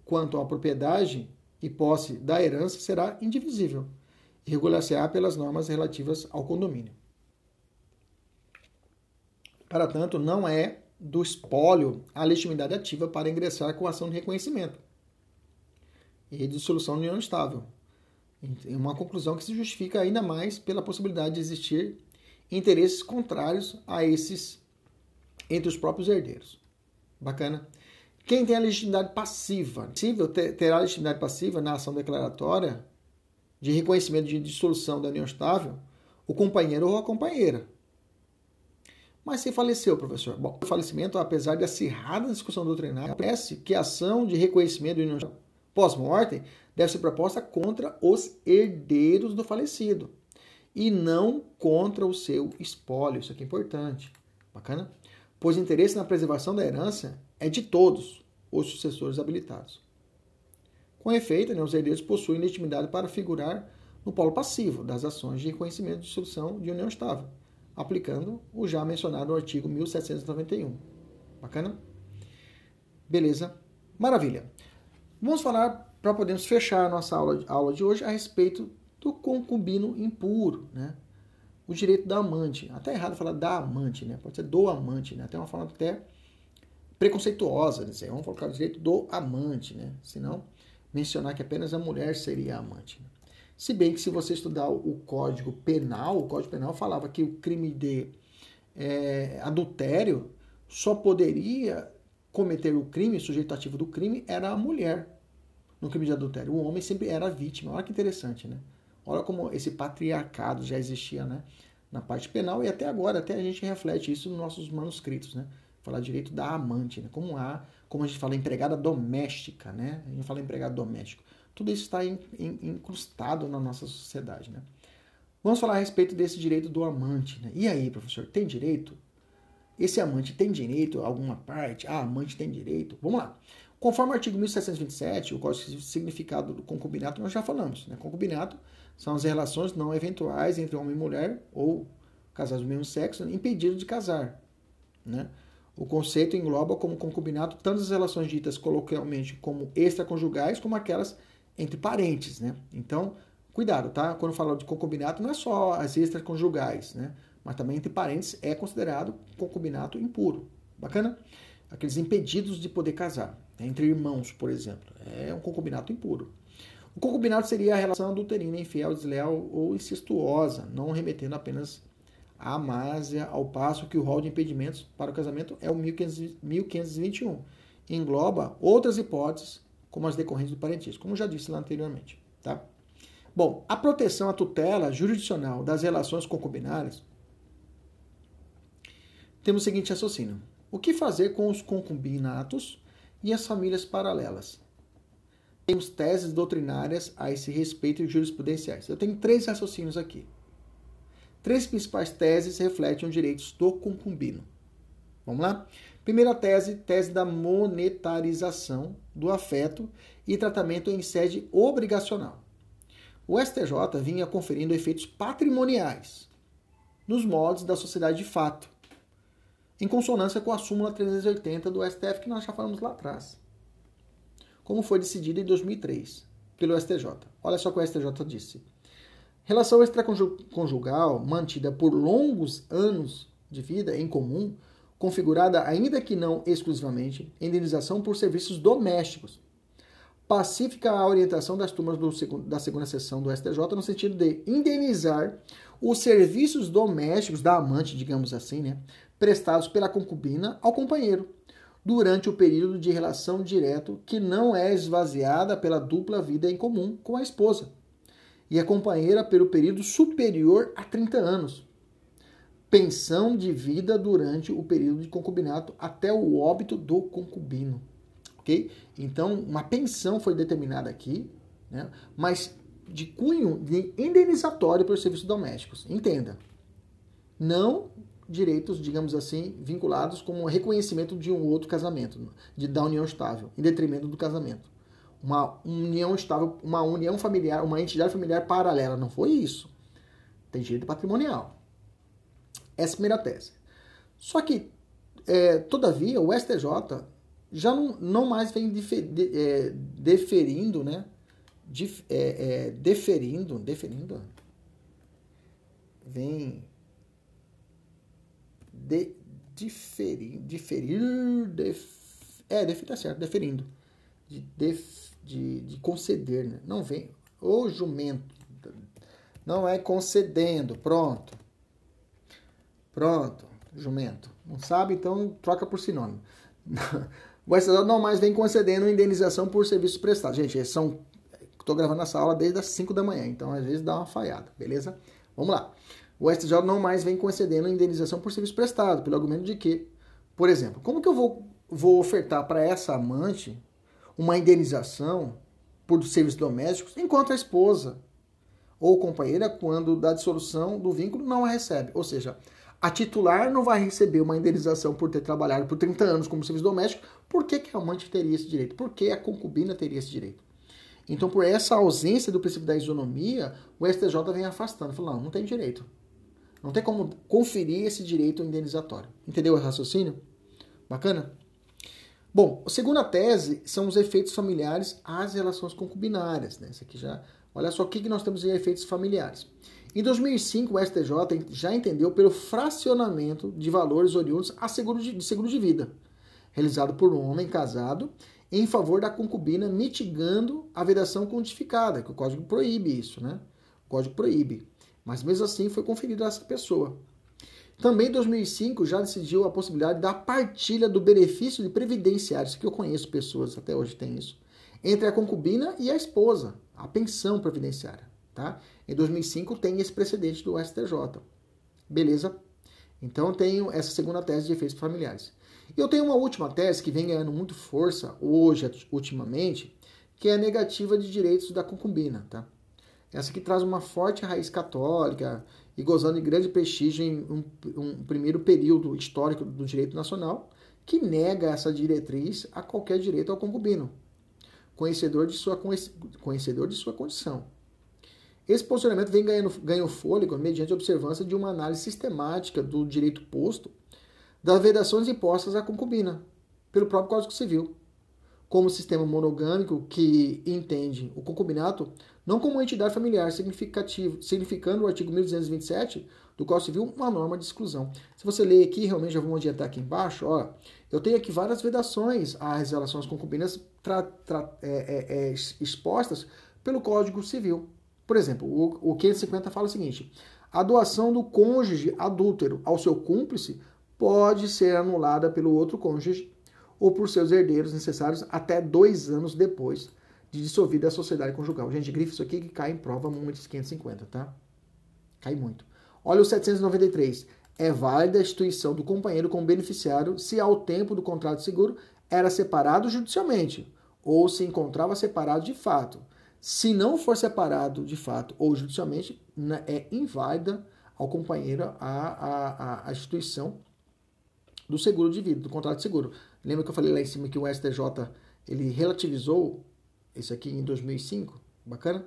quanto à propriedade e posse da herança será indivisível e regular-se-á pelas normas relativas ao condomínio. Para tanto, não é do espólio a legitimidade ativa para ingressar com ação de reconhecimento e dissolução de união estável. É uma conclusão que se justifica ainda mais pela possibilidade de existir interesses contrários a esses entre os próprios herdeiros. Bacana? Quem tem a legitimidade passiva, terá a legitimidade passiva na ação declaratória de reconhecimento de dissolução da união estável, o companheiro ou a companheira. Mas se faleceu, professor? Bom, o falecimento, apesar de acirrada discussão doutrinária, parece que a ação de reconhecimento estável pós-morte deve ser proposta contra os herdeiros do falecido e não contra o seu espólio. Isso aqui é importante. Bacana? Pois o interesse na preservação da herança é de todos os sucessores habilitados. Com efeito, né, os herdeiros possuem legitimidade para figurar no polo passivo das ações de reconhecimento de dissolução de união estável, aplicando o já mencionado artigo 1791. Bacana? Beleza? Maravilha. Vamos falar, para podermos fechar nossa aula, aula de hoje, a respeito do concubino impuro, né? O direito da amante. Até errado falar da amante, né? Pode ser do amante, né? Até uma forma até preconceituosa, dizer, vamos colocar o direito do amante, né? Senão, mencionar que apenas a mulher seria a amante. Né? Se bem que se você estudar o Código Penal, o Código Penal falava que o crime de é, adultério só poderia cometer o crime, o sujeito ativo do crime, era a mulher no crime de adultério. O homem sempre era a vítima. Olha que interessante, né? Olha como esse patriarcado já existia, né? Na parte penal e até agora, até a gente reflete isso nos nossos manuscritos, né? Falar direito da amante, né? Como há, como a gente fala, empregada doméstica, né? A gente fala empregado doméstico. Tudo isso está in, in, incrustado na nossa sociedade, né? Vamos falar a respeito desse direito do amante, né? E aí, professor, tem direito? Esse amante tem direito a alguma parte? Ah, amante tem direito. Vamos lá. Conforme o artigo 1727, o código significado do concubinato, nós já falamos. Né? Concubinato são as relações não eventuais entre homem e mulher ou casais do mesmo sexo impedidos de casar. Né? O conceito engloba como concubinato tanto as relações ditas coloquialmente como extraconjugais, como aquelas entre parentes. Né? Então, cuidado, tá? Quando falo de concubinato, não é só as extraconjugais, né? mas também entre parentes é considerado concubinato impuro. Bacana? Aqueles impedidos de poder casar, né? entre irmãos, por exemplo. É um concubinato impuro. O concubinato seria a relação adulterina, infiel, desleal ou incestuosa, não remetendo apenas à amásia, ao passo que o rol de impedimentos para o casamento é o 1521. Engloba outras hipóteses, como as decorrentes do parentesco, como já disse lá anteriormente. Tá? Bom, a proteção à tutela jurisdicional das relações concubinárias temos o seguinte raciocínio. O que fazer com os concubinatos e as famílias paralelas? Temos teses doutrinárias a esse respeito e jurisprudenciais. Eu tenho três raciocínios aqui. Três principais teses refletem os direitos do concubino. Vamos lá? Primeira tese, tese da monetarização do afeto e tratamento em sede obrigacional. O STJ vinha conferindo efeitos patrimoniais nos moldes da sociedade de fato, em consonância com a súmula 380 do STF que nós já falamos lá atrás. Como foi decidido em 2003 pelo STJ. Olha só o que o STJ disse. Relação extraconjugal mantida por longos anos de vida em comum, configurada ainda que não exclusivamente, indenização por serviços domésticos. Pacífica a orientação das turmas do, da segunda sessão do STJ no sentido de indenizar os serviços domésticos da amante, digamos assim, né, prestados pela concubina ao companheiro, durante o período de relação direto que não é esvaziada pela dupla vida em comum com a esposa, e a companheira pelo período superior a 30 anos. Pensão de vida durante o período de concubinato até o óbito do concubino. Ok? Então, uma pensão foi determinada aqui, né? mas de cunho de indenizatório pelos serviços domésticos. Entenda. Não direitos, digamos assim, vinculados com o reconhecimento de um outro casamento, de, da união estável, em detrimento do casamento. Uma união estável, uma união familiar, uma entidade familiar paralela. Não foi isso. Tem direito patrimonial. Essa é a primeira tese. Só que, é, todavia, o STJ já não, não mais vem defer, de, é, deferindo, né? Dif, é, é, deferindo, deferindo, vem de, diferir, diferir, def, é, definir tá certo, deferindo, de, def, de, de conceder, né? Não vem, o jumento, não é concedendo, pronto, pronto, jumento, não sabe, então troca por sinônimo. O STJ não mais vem concedendo indenização por serviços prestados. Gente, são Estou gravando essa aula desde as 5 da manhã, então às vezes dá uma falhada, beleza? Vamos lá. O STJ não mais vem concedendo indenização por serviço prestado, pelo argumento de que, por exemplo, como que eu vou, vou ofertar para essa amante uma indenização por serviços domésticos enquanto a esposa ou companheira, quando da dissolução do vínculo, não a recebe? Ou seja, a titular não vai receber uma indenização por ter trabalhado por 30 anos como serviço doméstico, por que, que a amante teria esse direito? Por que a concubina teria esse direito? Então, por essa ausência do princípio da isonomia, o STJ vem afastando. Falando, não, não tem direito. Não tem como conferir esse direito indenizatório. Entendeu o raciocínio? Bacana? Bom, a segunda tese são os efeitos familiares às relações concubinárias. Né? Aqui já. Olha só o que nós temos em efeitos familiares. Em 2005, o STJ já entendeu pelo fracionamento de valores oriundos a seguro de, de seguro de vida, realizado por um homem casado em favor da concubina, mitigando a vedação codificada, que o código proíbe isso, né? O código proíbe. Mas mesmo assim foi conferido a essa pessoa. Também em 2005 já decidiu a possibilidade da partilha do benefício de previdenciários, que eu conheço pessoas, até hoje tem isso, entre a concubina e a esposa, a pensão previdenciária. Tá? Em 2005 tem esse precedente do STJ. Beleza? Então tenho essa segunda tese de efeitos familiares. Eu tenho uma última tese que vem ganhando muito força hoje, ultimamente, que é a negativa de direitos da concubina. Tá? Essa que traz uma forte raiz católica e gozando de grande prestígio em um, um primeiro período histórico do direito nacional, que nega essa diretriz a qualquer direito ao concubino, conhecedor de sua, conhecedor de sua condição. Esse posicionamento vem ganhando, ganhando fôlego mediante a observância de uma análise sistemática do direito posto das vedações impostas à concubina pelo próprio Código Civil, como sistema monogâmico que entende o concubinato não como uma entidade familiar significativo, significando o artigo 1227 do Código Civil uma norma de exclusão. Se você ler aqui, realmente já vamos adiantar aqui embaixo, ó, eu tenho aqui várias vedações às relações concubinas tra, tra, é, é, é, expostas pelo Código Civil. Por exemplo, o, o 550 fala o seguinte: a doação do cônjuge adúltero ao seu cúmplice pode ser anulada pelo outro cônjuge ou por seus herdeiros necessários até dois anos depois de dissolvida a sociedade conjugal. Gente, grife isso aqui que cai em prova muito 550, tá? Cai muito. Olha o 793. É válida a instituição do companheiro como beneficiário se ao tempo do contrato de seguro era separado judicialmente ou se encontrava separado de fato. Se não for separado de fato ou judicialmente, né, é inválida ao companheiro a, a, a instituição do seguro de vida, do contrato de seguro. Lembra que eu falei lá em cima que o STJ ele relativizou esse aqui em 2005? Bacana?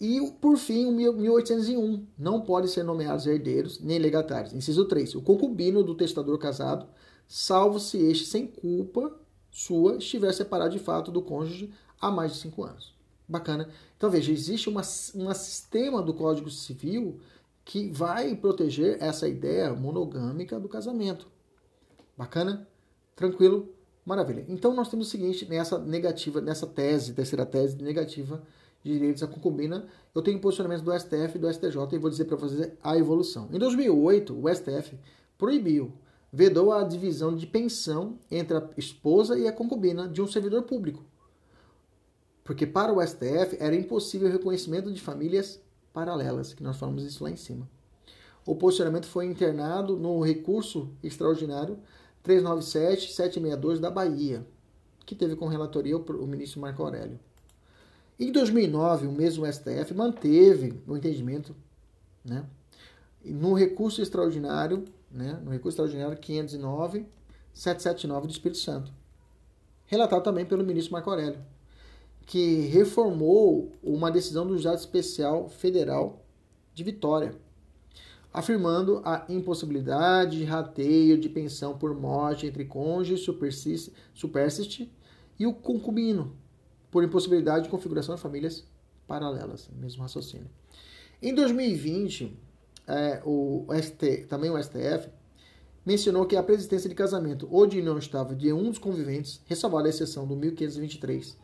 E, por fim, o 1801. Não podem ser nomeados herdeiros nem legatários. Inciso 3. O concubino do testador casado, salvo se este, sem culpa sua, estiver separado de fato do cônjuge há mais de cinco anos. Bacana. Então, veja, existe uma, um sistema do Código Civil que vai proteger essa ideia monogâmica do casamento. Bacana? Tranquilo? Maravilha. Então nós temos o seguinte, nessa negativa, nessa tese, terceira tese negativa de direitos à concubina, eu tenho posicionamentos do STF e do STJ e vou dizer para vocês a evolução. Em 2008, o STF proibiu, vedou a divisão de pensão entre a esposa e a concubina de um servidor público. Porque para o STF era impossível o reconhecimento de famílias paralelas, que nós falamos isso lá em cima. O posicionamento foi internado no recurso extraordinário 397-762 da Bahia, que teve com relatoria o ministro Marco Aurélio. Em 2009, o mesmo STF manteve o entendimento né, no recurso extraordinário, né, no recurso extraordinário 509 779 do Espírito Santo, relatado também pelo ministro Marco Aurélio, que reformou uma decisão do Juizado Especial Federal de Vitória, afirmando a impossibilidade de rateio de pensão por morte entre cônjuge superstite e o concubino, por impossibilidade de configuração de famílias paralelas, mesmo raciocínio. Em 2020, é, o ST, também o STF mencionou que a preexistência de casamento ou de união estável de um dos conviventes, ressalvada a exceção do 1523,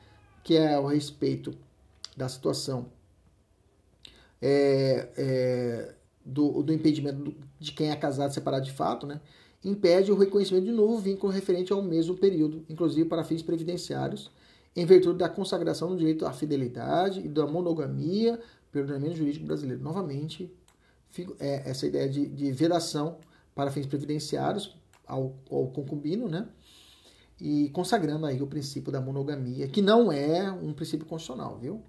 que é o respeito da situação é, é, do, do, impedimento de quem é casado separado de fato, né, impede o reconhecimento de novo vínculo referente ao mesmo período, inclusive para fins previdenciários, em virtude da consagração do direito à fidelidade e da monogamia pelo ordenamento jurídico brasileiro. Novamente, é, essa ideia de, de vedação para fins previdenciários ao, ao concubino, né? E consagrando aí o princípio da monogamia, que não é um princípio constitucional, viu?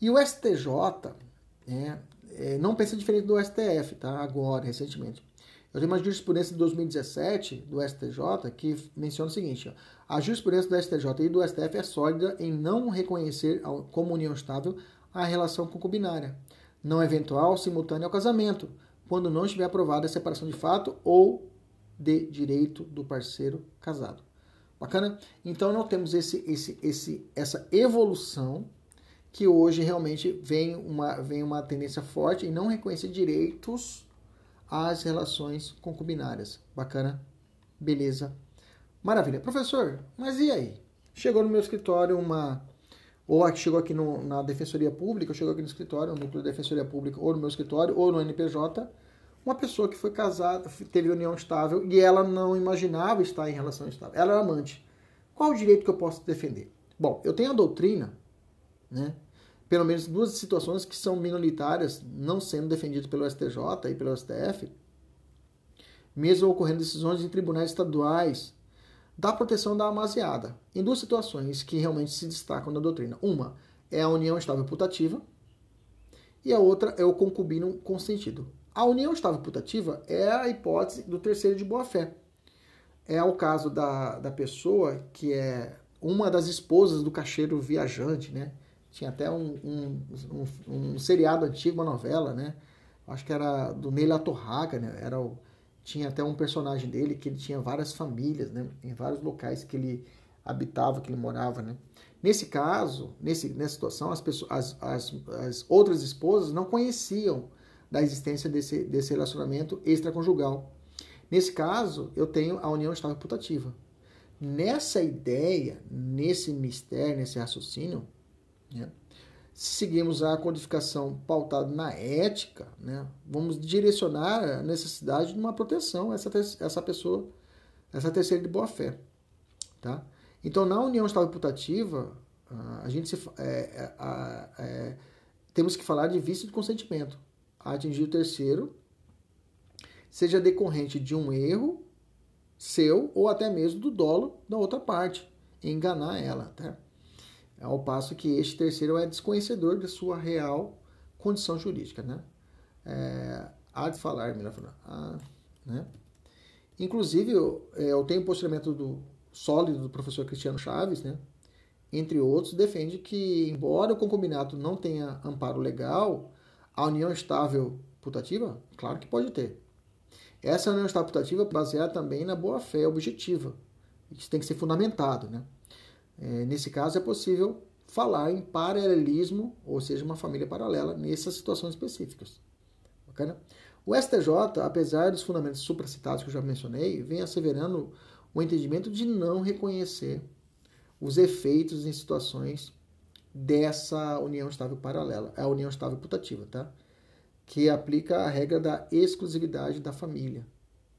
E o STJ né, é, não pensa diferente do STF, tá? Agora, recentemente. Eu tenho uma jurisprudência de 2017 do STJ que menciona o seguinte: ó, a jurisprudência do STJ e do STF é sólida em não reconhecer como união estável a relação concubinária, não eventual simultânea ao casamento, quando não estiver aprovada a separação de fato ou de direito do parceiro casado. Bacana? Então nós temos esse, esse, esse, essa evolução que hoje realmente vem uma, vem uma tendência forte em não reconhecer direitos às relações concubinárias. Bacana? Beleza? Maravilha. Professor, mas e aí? Chegou no meu escritório uma. Ou chegou aqui no, na Defensoria Pública, chegou aqui no escritório, no núcleo da Defensoria Pública, ou no meu escritório, ou no NPJ, uma pessoa que foi casada, teve união estável e ela não imaginava estar em relação estável. Ela era amante. Qual o direito que eu posso defender? Bom, eu tenho a doutrina, né? Pelo menos duas situações que são minoritárias, não sendo defendidas pelo STJ e pelo STF, mesmo ocorrendo decisões em tribunais estaduais da proteção da amaziada, em duas situações que realmente se destacam na doutrina. Uma é a união estável putativa e a outra é o concubino consentido. A união estável putativa é a hipótese do terceiro de boa-fé. É o caso da, da pessoa que é uma das esposas do cacheiro viajante, né? Tinha até um, um, um, um seriado antigo, uma novela, né? Acho que era do Neila Torraca, né? Era o, tinha até um personagem dele que ele tinha várias famílias, né? Em vários locais que ele habitava, que ele morava, né? Nesse caso, nesse, nessa situação, as, pessoas, as, as, as outras esposas não conheciam da existência desse, desse relacionamento extraconjugal. Nesse caso, eu tenho a união estável putativa. Nessa ideia, nesse mistério, nesse raciocínio, né, se seguimos a codificação pautada na ética, né, vamos direcionar a necessidade de uma proteção a essa, essa pessoa, essa terceira de boa fé. Tá? Então, na união estável putativa, a gente se, é, é, é, temos que falar de vício de consentimento a atingir o terceiro, seja decorrente de um erro seu ou até mesmo do dolo da outra parte, enganar ela, tá? Ao passo que este terceiro é desconhecedor de sua real condição jurídica, né? É, há de falar, melhor falar, ah, né? Inclusive, eu, é, eu tenho um posicionamento do sólido do professor Cristiano Chaves, né? Entre outros, defende que, embora o concubinato não tenha amparo legal, a união estável putativa? Claro que pode ter. Essa união estável putativa é baseada também na boa-fé objetiva. Isso tem que ser fundamentado. Né? É, nesse caso, é possível falar em paralelismo, ou seja, uma família paralela, nessas situações específicas. Bacana? O STJ, apesar dos fundamentos supracitados que eu já mencionei, vem asseverando o entendimento de não reconhecer os efeitos em situações dessa união estável paralela, é a união estável putativa, tá? Que aplica a regra da exclusividade da família.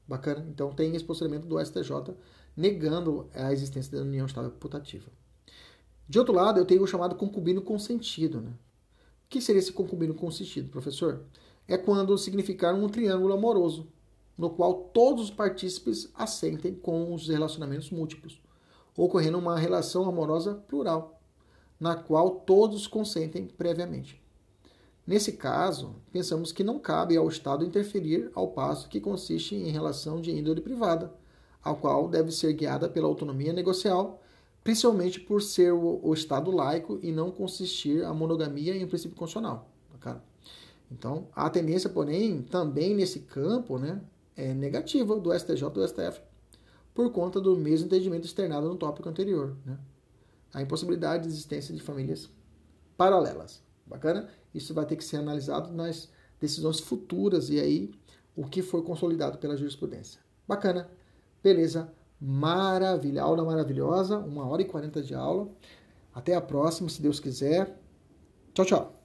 Bacana? Então tem esse posicionamento do STJ negando a existência da união estável putativa. De outro lado, eu tenho o chamado concubino consentido, né? O que seria esse concubino consentido, professor? É quando significar um triângulo amoroso, no qual todos os partícipes assentem com os relacionamentos múltiplos, ocorrendo uma relação amorosa plural na qual todos consentem previamente. Nesse caso, pensamos que não cabe ao Estado interferir ao passo que consiste em relação de índole privada, ao qual deve ser guiada pela autonomia negocial, principalmente por ser o, o Estado laico e não consistir a monogamia em um princípio constitucional. Tá, então, a tendência, porém, também nesse campo, né, é negativa do STJ e do STF, por conta do mesmo entendimento externado no tópico anterior. Né? A impossibilidade de existência de famílias paralelas. Bacana? Isso vai ter que ser analisado nas decisões futuras e aí o que foi consolidado pela jurisprudência. Bacana. Beleza. Maravilha. Aula maravilhosa. Uma hora e quarenta de aula. Até a próxima, se Deus quiser. Tchau, tchau.